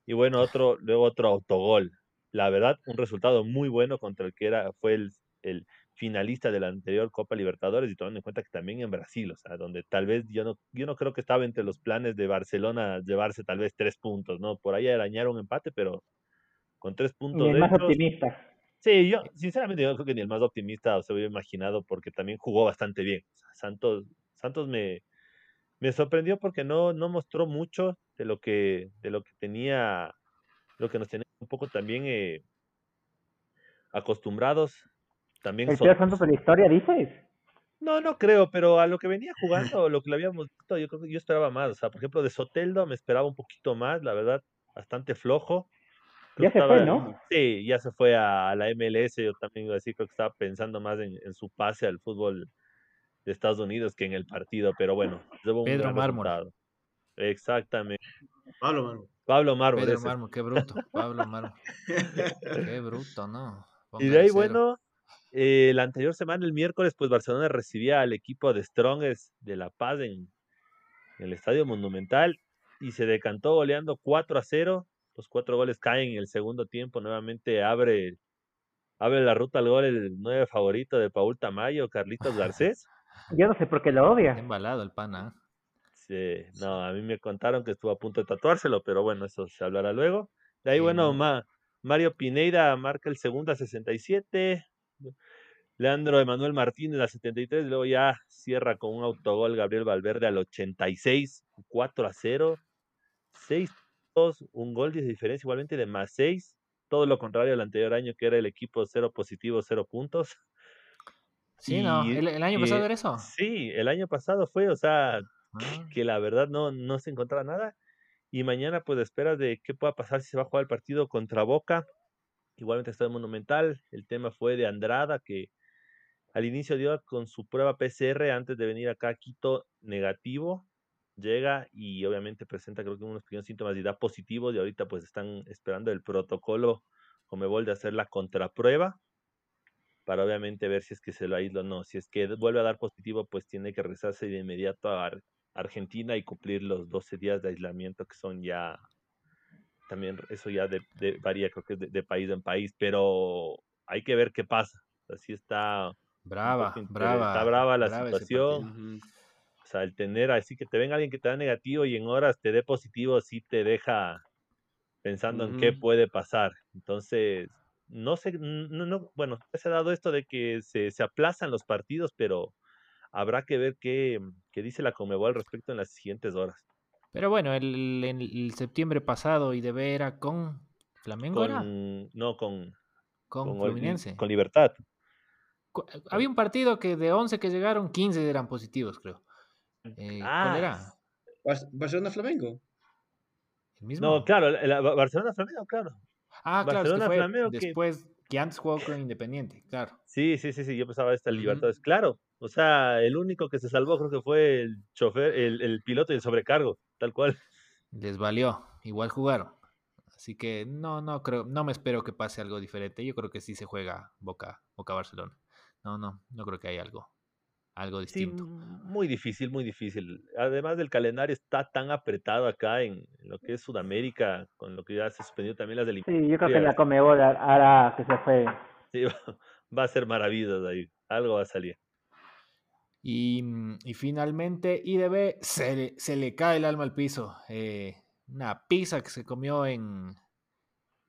Y bueno, otro, luego otro autogol. La verdad, un resultado muy bueno contra el que era, fue el, el finalista de la anterior Copa Libertadores y tomando en cuenta que también en Brasil, o sea, donde tal vez yo no, yo no creo que estaba entre los planes de Barcelona llevarse tal vez tres puntos, ¿no? Por ahí arañar un empate, pero con tres puntos. Ni el más optimista. Sí, yo sinceramente yo creo que ni el más optimista se hubiera imaginado porque también jugó bastante bien. Santos, Santos me, me sorprendió porque no, no mostró mucho de lo que, de lo que tenía, lo que nos tenía un poco también eh, acostumbrados. También ¿El peor Santos de la historia, dices? No, no creo, pero a lo que venía jugando, lo que le habíamos visto, yo creo que yo esperaba más. O sea, por ejemplo, de Soteldo me esperaba un poquito más, la verdad, bastante flojo. ya se fue, ¿no? Sí, ya se fue a, la MLS. Yo también iba a decir, creo que estaba pensando más en, en su pase al fútbol de Estados Unidos que en el partido, pero bueno, Pedro Mármol. Exactamente. Pablo Mármol. Pablo Mármol. Pedro Mármol, qué bruto. Pablo Mármol. qué bruto, ¿no? y de ahí, bueno, eh, la anterior semana, el miércoles, pues Barcelona recibía al equipo de Strongest de La Paz en, el Estadio Monumental y se decantó goleando 4 a 0. Los cuatro goles caen en el segundo tiempo. Nuevamente abre, abre la ruta al gol el nueve favorito de Paul Tamayo, Carlitos Garcés. Yo no sé por qué lo odia. Embalado el pana. Sí, no, a mí me contaron que estuvo a punto de tatuárselo, pero bueno, eso se hablará luego. De ahí, bueno, Mario Pineida marca el segundo a 67. Leandro Emanuel Martínez a 73. Luego ya cierra con un autogol Gabriel Valverde al 86, 4 a 0. 6 2, un gol de diferencia igualmente de más 6. Todo lo contrario al anterior año que era el equipo 0 positivo, 0 puntos. Sí, no, ¿El, año pasado era eso. Sí, el año pasado fue, o sea, Ah. que la verdad no, no se encontraba nada. Y mañana, pues, espera de qué pueda pasar si se va a jugar el partido contra Boca. Igualmente está en Monumental. El tema fue de Andrada, que al inicio dio con su prueba PCR antes de venir acá a Quito negativo. Llega y obviamente presenta, creo que unos pequeños síntomas de edad positivos. Y ahorita, pues, están esperando el protocolo Comebol de hacer la contraprueba para obviamente ver si es que se lo aísla o no. Si es que vuelve a dar positivo, pues tiene que regresarse de inmediato a Argentina y cumplir los 12 días de aislamiento que son ya, también eso ya de, varía, creo que de, país en país, pero hay que ver qué pasa. Así está. Brava, brava. Está brava la situación. O sea, el tener así que te venga alguien que te da negativo y en horas te dé positivo, sí te deja pensando en qué puede pasar. Entonces, no sé, no, no, bueno, se ha dado esto de que se, se aplazan los partidos, pero habrá que ver qué, qué dice la Comebol al respecto en las siguientes horas. Pero bueno, el, el, septiembre pasado y de era con Flamengo era? No, con, con, Fluminense. Con Libertad. Eh, había un partido que de 11 que llegaron, 15 eran positivos, creo. Eh, ¿Cuál era? Ah, Barcelona Flamengo. ¿El mismo? No, claro, Barcelona Flamengo, claro. Ah, claro, fue después que antes jugó con Independiente, claro. Sí, sí, sí, sí, yo pensaba esta Libertadores, claro. O sea, el único que se salvó creo que fue el chofer, el, el piloto y el sobrecargo, tal cual. Les valió, igual jugaron. Así que no, no creo, no me espero que pase algo diferente. Yo creo que sí se juega Boca, Boca Barcelona. No, no, no creo que haya algo, algo distinto. Sí, muy difícil, muy difícil. Además del calendario está tan apretado acá en, lo que es Sudamérica, con lo que ya se suspendió también las del Sí, yo creo que la Comebol hará que se fue. Sí, va a ser maravilloso ahí. Algo va a salir. Y, mm, y finalmente, IDB se le, se le cae el alma al piso. Eh, una pizza que se comió en.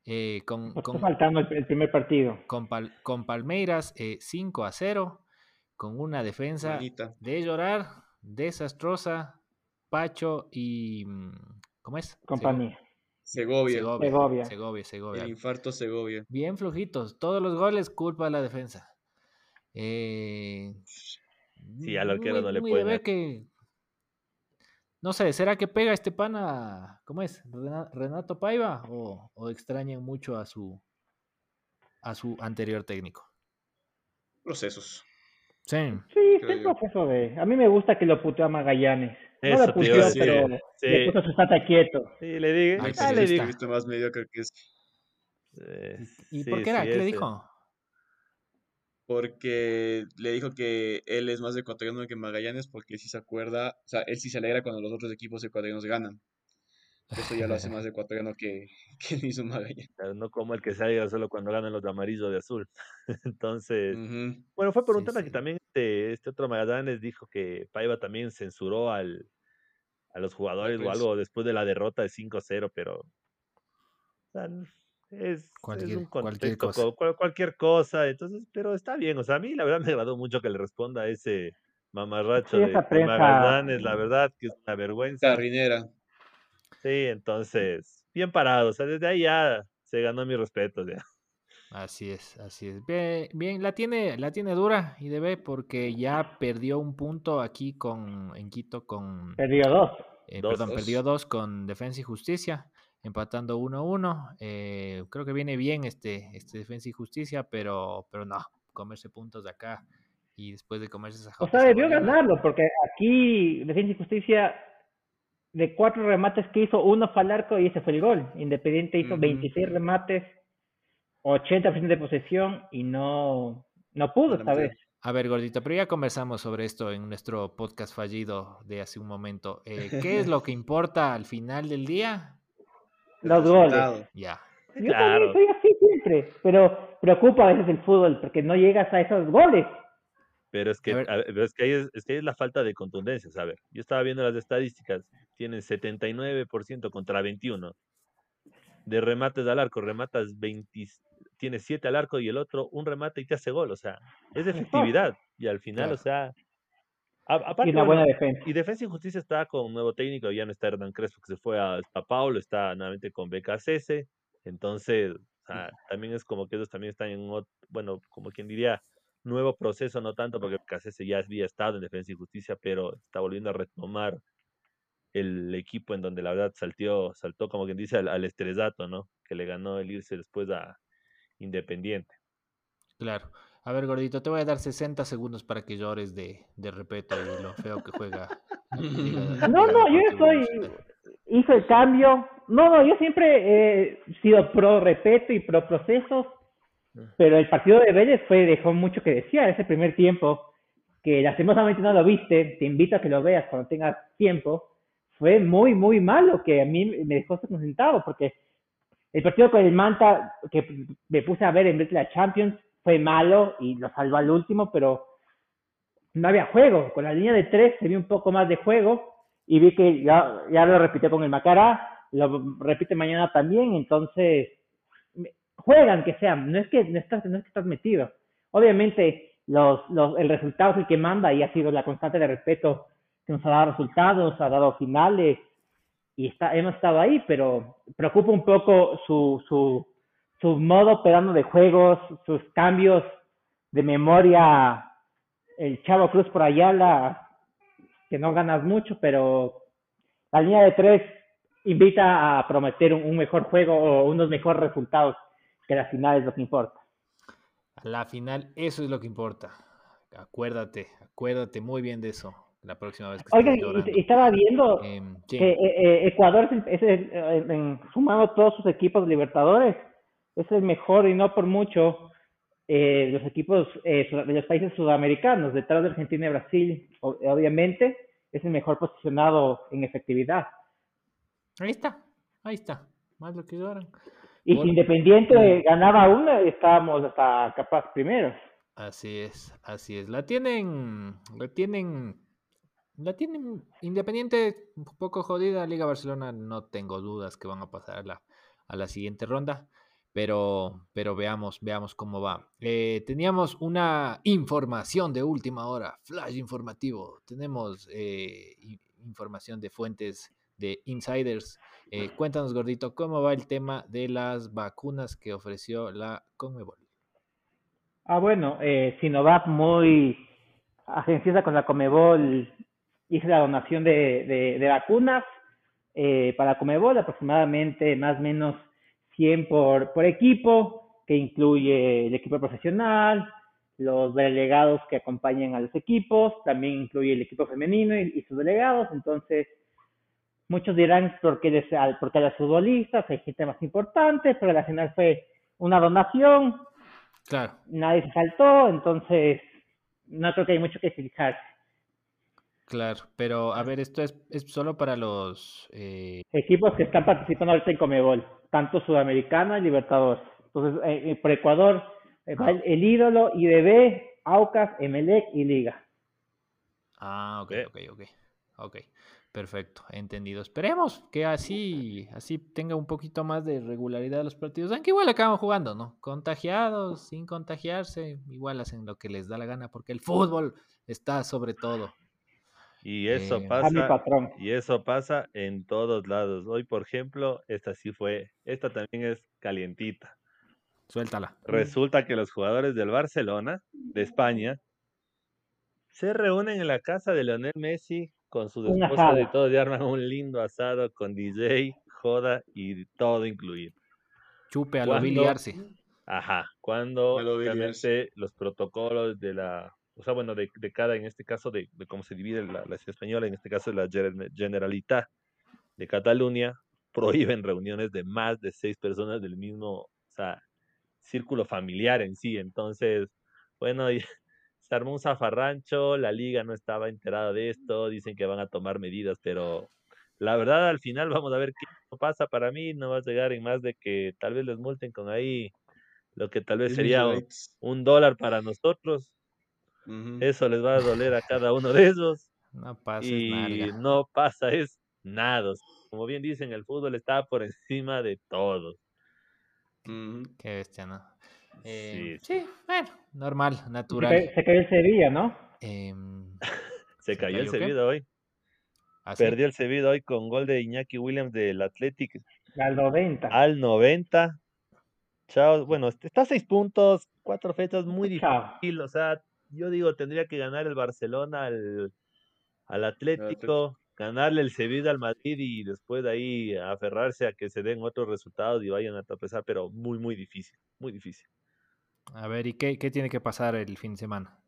Eh, con, con, faltando el, primer partido. Con, con Palmeiras 5 eh, a 0, con una defensa de llorar, desastrosa. Pacho y. Mm, ¿Cómo es? Compañía. Segovia. Segovia. Segovia. Segovia. El infarto Segovia. Bien flojitos. Todos los goles, culpa de la defensa. Eh, Sí, al arquero no le puede. que. No sé, ¿será que pega este pana? ¿Cómo es? ¿Renato Paiva? ¿O, o extrañan mucho a su a su anterior técnico? Procesos. Sí. Sí, es proceso de. A mí me gusta que lo putea a Magallanes. No lo puteó, pero sí. le puso su quieto. Sí, le dije. Ay, ah, le dije. visto más mediocre que es. ¿Y por qué era? ¿Qué le dijo? Porque le dijo que él es más ecuatoriano que Magallanes porque sí se acuerda, o sea, él sí se alegra cuando los otros equipos ecuatorianos ganan. Eso ya lo hace más ecuatoriano que, que el mismo Magallanes. No como el que se alegra solo cuando ganan los de amarillo o de azul. Entonces, bueno, fue por un tema que también este, este, otro Magallanes dijo que Paiva también censuró al, a los jugadores o algo después de la derrota de 5-0, pero es, cualquier, un cualquier cosa. cualquier cosa, entonces, pero está bien, o sea, a mí la verdad me agradó mucho que le responda a ese mamarracho de, Magallanes, la verdad que es una vergüenza. Carrinera. Sí, entonces, bien parado, o sea, desde ahí ya se ganó mi respeto ya. Así es, así es. Bien, bien, la tiene, la tiene dura y debe porque ya perdió un punto aquí con en Quito con. Perdió dos. Eh, perdón, perdió dos con Defensa y Justicia empatando 1-1. Eh, creo que viene bien este, este Defensa y Justicia, pero, pero no, comerse puntos de acá y después de comerse esa O sea, debió ganarlo, porque aquí Defensa y Justicia, de cuatro remates que hizo, uno fue al arco y ese fue el gol. Independiente hizo 26 remates, 80% de posesión y no, no pudo esta vez. A ver, gordito, pero ya conversamos sobre esto en nuestro podcast fallido de hace un momento. Eh, ¿Qué es lo que importa al final del día? Los goles. Ya. Yo claro. soy así siempre, pero preocupa a veces el fútbol porque no llegas a esos goles. Pero es que, es, que ahí es, que es la falta de contundencia, ¿sabes? Yo estaba viendo las estadísticas, tienen 79% contra 21 de remates al arco, rematas 20, tienes 7 al arco y el otro un remate y te hace gol, o sea, es de efectividad y al final, o sea, y una buena defensa. Y Defensa y Justicia está con un nuevo técnico, ya no está Hernán Crespo que se fue a, a Paulo, está nuevamente con BKCS, entonces también es como que ellos también están en un, bueno, como quien diría, nuevo proceso, no tanto porque BKCS ya había estado en Defensa y Justicia, pero está volviendo a retomar el equipo en donde la verdad saltió, saltó como quien dice al, al estresato, ¿no? Que le ganó el irse después a Independiente. Claro. A ver, gordito, te voy a dar 60 segundos para que llores de, de respeto y lo feo que juega. no, no, yo estoy. Hice el cambio. No, no, yo siempre he sido pro respeto y pro procesos. Ah. Pero el partido de Vélez fue, dejó mucho que decía ese primer tiempo. Que lastimosamente no lo viste. Te invito a que lo veas cuando tengas tiempo. Fue muy, muy malo. Que a mí me dejó sentado. Porque el partido con el Manta, que me puse a ver en vez de la Champions, fue malo y lo salvó al último, pero no había juego. Con la línea de tres se vio un poco más de juego y vi que ya, ya lo repitió con el Macará, lo repite mañana también, entonces juegan que sean, no es que no estás, no es que estás metido. Obviamente los, los, el resultado es el que manda y ha sido la constante de respeto que nos ha dado resultados, ha dado finales y está, hemos estado ahí, pero preocupa un poco su, su, su modo operando de juegos, sus cambios de memoria, el Chavo Cruz por Ayala, que no ganas mucho, pero la línea de tres invita a prometer un, mejor juego o unos mejores resultados, que la final es lo que importa. La final, eso es lo que importa. Acuérdate, acuérdate muy bien de eso la próxima vez que Oigan, estaba viendo em, que eh, eh, Ecuador es, en, sumando todos sus equipos libertadores, es el mejor y no por mucho eh, los equipos eh, de los países sudamericanos, detrás de Argentina y Brasil, obviamente, es el mejor posicionado en efectividad. Ahí está, ahí está, más lo que lloran. Y si Independiente ganaba una, estábamos hasta capaz primeros. Así es, así es. La tienen, la tienen, la tienen Independiente un poco jodida. Liga Barcelona, no tengo dudas que van a pasar a la, a la siguiente ronda. Pero, pero veamos, veamos cómo va. Eh, teníamos una información de última hora, flash informativo. Tenemos eh, información de fuentes de insiders. Eh, cuéntanos, gordito, cómo va el tema de las vacunas que ofreció la Conmebol. Ah, bueno, Sinovac muy agenciosa con la Conmebol hizo la donación de, de, de vacunas para Comebol, aproximadamente más o menos 100 por, por equipo, que incluye el equipo profesional, los delegados que acompañan a los equipos, también incluye el equipo femenino y, sus delegados. Entonces, muchos dirán porque, porque a los futbolistas hay gente más importante, pero la final fue una donación. Claro. Nadie se saltó, entonces no creo que hay mucho que fijarse. Claro, pero a ver, esto es, es solo para los eh... equipos que están participando ahorita en Comebol, tanto Sudamericana y Libertadores. Entonces, eh, eh por Ecuador, eh, el, el, ídolo, IDB, Aucas, Emelec y Liga. Ah, ok, ok, ok. Ok, perfecto, entendido. Esperemos que así, así tenga un poquito más de regularidad los partidos, aunque igual acaban jugando, ¿no? Contagiados, sin contagiarse, igual hacen lo que les da la gana, porque el fútbol está sobre todo. Y eso eh, pasa, y eso pasa en todos lados. Hoy, por ejemplo, esta sí fue, esta también es calientita. Suéltala. Resulta que los jugadores del Barcelona, de España, se reúnen en la casa de Leonel Messi con su esposa y todo, y arman un lindo asado con DJ, joda y todo incluido. Chupe a lo Billy Ajá, cuando los protocolos de la, o sea, bueno, de, de cada, en este caso, de, de cómo se divide la, la española, en este caso la Generalitat de Cataluña, prohíben reuniones de más de seis personas del mismo, o sea, círculo familiar en sí. Entonces, bueno, se armó un zafarrancho, la liga no estaba enterada de esto, dicen que van a tomar medidas, pero la verdad al final vamos a ver qué pasa para mí, no va a llegar en más de que tal vez les multen con ahí lo que tal vez sería un, dólar para nosotros. Eso les va a doler a cada uno de esos. No pasa y no pasa es nada. Como bien dicen, el fútbol está por encima de todo. Qué bestia, ¿no? Eh, sí, bueno, normal, natural. Se, cayó el Sevilla, ¿no? Em, se, cayó el Sevilla hoy. ¿Ah, Perdió el Sevilla hoy con gol de Iñaki Williams del Athletic. Al 90. Al 90. Chao. Bueno, está a seis puntos, cuatro fechas, muy difícil. O sea, yo digo, tendría que ganar el Barcelona al, al Atlético, ganarle el Sevilla al Madrid y después de ahí aferrarse a que se den otros resultados y vayan a tropezar, pero muy, muy difícil, muy difícil. A ver, ¿y qué, qué tiene que pasar el fin de semana?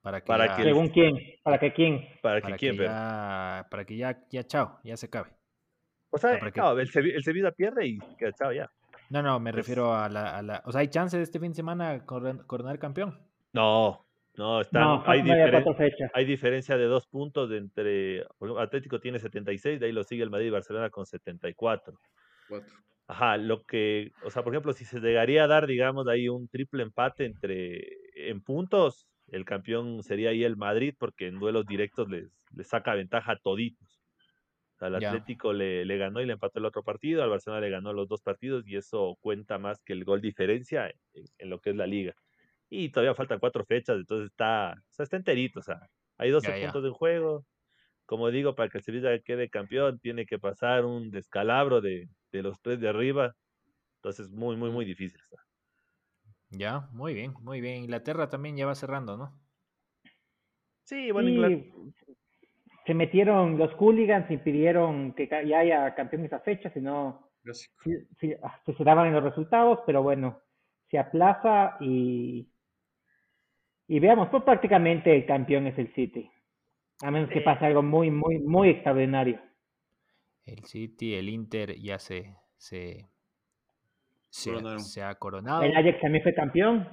Para que, para Según quién, para que quién. Para que quién, ya... Para que ya, ya, chao, ya se acabe. O sea, el, Sevilla, pierde y queda chao ya. No, no, me refiero a la, a la, O sea, ¿hay chance de este fin de semana coronar campeón? No, no, está, hay, hay, diferencia de dos puntos entre. Atlético tiene 76, de ahí lo sigue el Madrid y Barcelona con 74. Cuatro. Ajá, lo que, o sea, por ejemplo, si se llegaría a dar, digamos, ahí un triple empate entre, en puntos, el campeón sería ahí el Madrid, porque en duelos directos les, saca ventaja a toditos. al Atlético le, le, ganó y le empató el otro partido, al Barcelona le ganó los dos partidos y eso cuenta más que el gol diferencia en, lo que es la liga. Y todavía faltan cuatro fechas, entonces está, o sea, está enterito, o sea, hay 12 puntos de juego. Como digo, para que el Sevilla quede campeón, tiene que pasar un descalabro de, de los tres de arriba. Entonces, muy, muy, muy difícil está. Ya, muy bien, muy bien. Inglaterra también ya va cerrando, ¿no? Sí, bueno, Se metieron los hooligans y pidieron que ya haya campeón esa fecha, si no ah, se cerraban en los resultados, pero bueno, se aplaza y, y veamos, pues prácticamente el campeón es el City. A menos que pase algo muy, muy, muy extraordinario el City, el Inter ya se, se, se, ha coronado. El Ajax también fue campeón.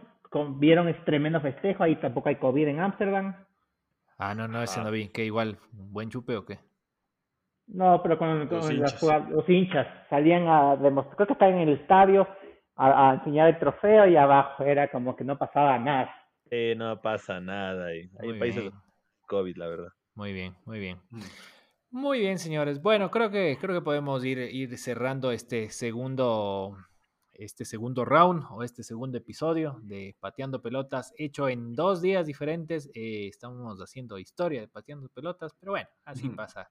vieron este tremendo festejo, ahí tampoco hay COVID en Ámsterdam. Ah, no, no, ese ah. no vi. ¿Qué igual? ¿Un buen chupe o qué? No, pero con, los, hinchas. salían a demostrar, creo que estaban en el estadio a, enseñar el trofeo y abajo era como que no pasaba nada. Eh, no pasa nada. Hay países COVID, la verdad. Muy bien, muy bien. Mm. Muy bien, señores. Bueno, creo que, creo que podemos ir, ir cerrando este segundo, este segundo round o este segundo episodio de Pateando Pelotas, hecho en dos días diferentes. Eh, estamos haciendo historia de Pateando Pelotas, pero bueno, así pasa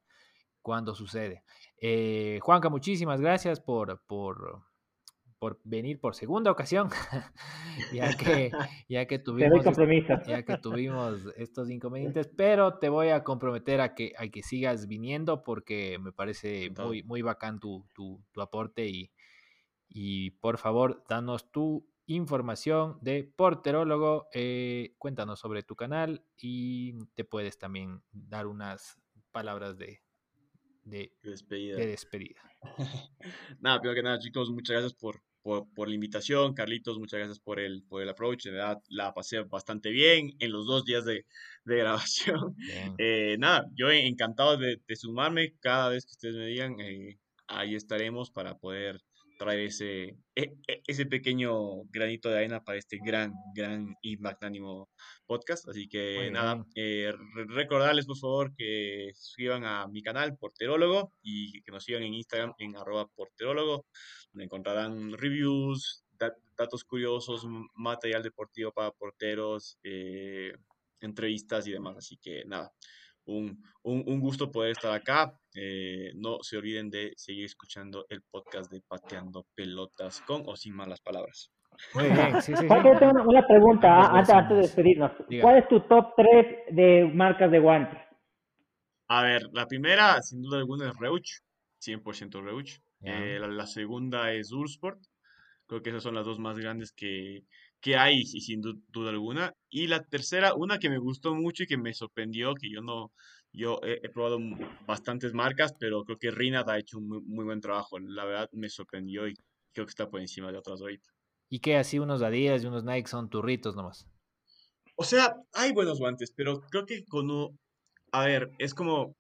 cuando sucede. Eh, Juanca, muchísimas gracias por, por, por venir por segunda ocasión, ya que, ya que tuvimos, ya que tuvimos estos inconvenientes, pero te voy a comprometer a que, a que sigas viniendo porque me parece muy, muy bacán tu, tu, aporte y, y por favor, danos tu información de porterólogo, eh, cuéntanos sobre tu canal y te puedes también dar unas palabras de, de, despedida. De despedida. nada, primero que nada, chicos, muchas gracias por, por, la invitación. Carlitos, muchas gracias por el, por el approach. De verdad, la pasé bastante bien en los dos días de, grabación. Eh, nada, yo encantado de, sumarme cada vez que ustedes me digan. Eh, ahí estaremos para poder traer ese, e, e, ese pequeño granito de arena para este gran, gran y magnánimo podcast. Así que nada, eh, recordarles por favor que suscriban a mi canal Porterólogo y que nos sigan en Instagram en arroba porterólogo, donde encontrarán reviews, datos curiosos, material deportivo para porteros, eh, entrevistas y demás. Así que nada, un, un, gusto poder estar acá. Eh, no se olviden de seguir escuchando el podcast de Pateando Pelotas con o sin malas palabras. Muy bien, sí, sí, tengo una, pregunta antes, de despedirnos. ¿Cuál es tu top 3 de marcas de guantes? A ver, la primera, sin duda alguna, es Reuch, 100% Reuch. Eh, la, segunda es Ursport. Creo que esas son las dos más grandes que, que hay, y sin duda alguna. Y la tercera, una que me gustó mucho y que me sorprendió, que yo no, yo he, probado bastantes marcas, pero creo que Rinat ha hecho un muy, muy, buen trabajo. La verdad me sorprendió y creo que está por encima de otras ahorita. ¿Y qué? Así unos Adidas y unos Nike son turritos nomás. O sea, hay buenos guantes, pero creo que con un... A ver, es como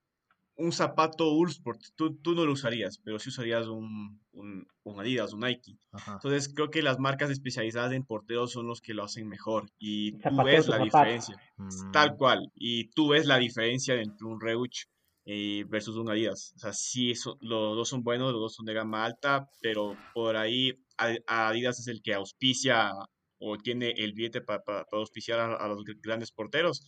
un zapato Ulsport, tú, tú no lo usarías, pero sí usarías un, un, Adidas, un Nike. Entonces creo que las marcas especializadas en porteros son los que lo hacen mejor y tú ves la diferencia, mm. tal cual, y tú ves la diferencia entre un Reuch eh, versus un Adidas. O sea, sí, eso, los dos son buenos, los dos son de gama alta, pero por ahí Adidas es el que auspicia o tiene el billete para, auspiciar a, los grandes porteros,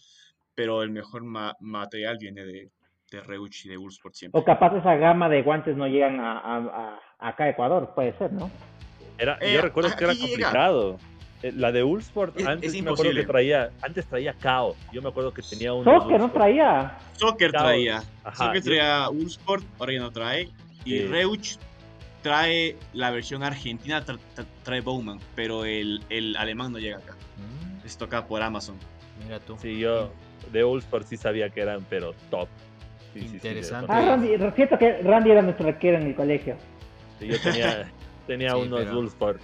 pero el mejor material viene de, de Reuch y de por siempre. O capaz esa gama de guantes no llegan a, a, acá a Ecuador, puede ser, ¿no? Era, yo eh, recuerdo que era complicado. Eh, la de Ulsport antes me acuerdo que traía, antes traía Kao. Yo me acuerdo que tenía un. Soccer no traía. Soccer traía. Soccer traía Ulsport, ahora ya no trae. Y Reuch trae la versión argentina, trae Bowman, pero el, el, alemán no llega acá. Mm. Es toca por Amazon. Mira tú. Sí, yo de Ulsport sí sabía que eran, pero top. Interesante. ah, Randy, siento que Randy era nuestro arquero en el colegio. Sí, yo tenía, tenía unos pero...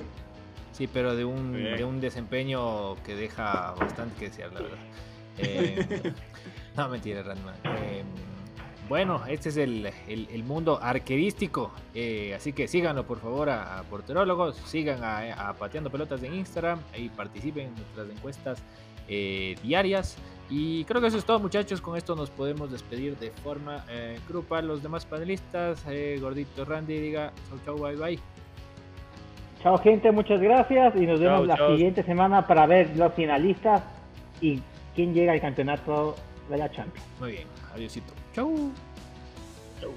Sí, pero de un, de un desempeño que deja bastante que desear, la verdad. Eh, no, mentira, Randy. Eh, bueno, este es el, el, mundo arquerístico. Eh, así que síganlo por favor a, Porterólogos, sigan a, a, Pateando Pelotas en Instagram y participen en nuestras encuestas eh, diarias. Y creo que eso es todo muchachos, con esto nos podemos despedir de forma eh, grupal. Los demás panelistas, eh, Gordito Randy, diga chau chau, bye bye. Chao gente, muchas gracias y nos vemos la siguiente semana para ver los finalistas y quién llega al campeonato de la Champions. Muy bien, adiósito. Chau. Chau.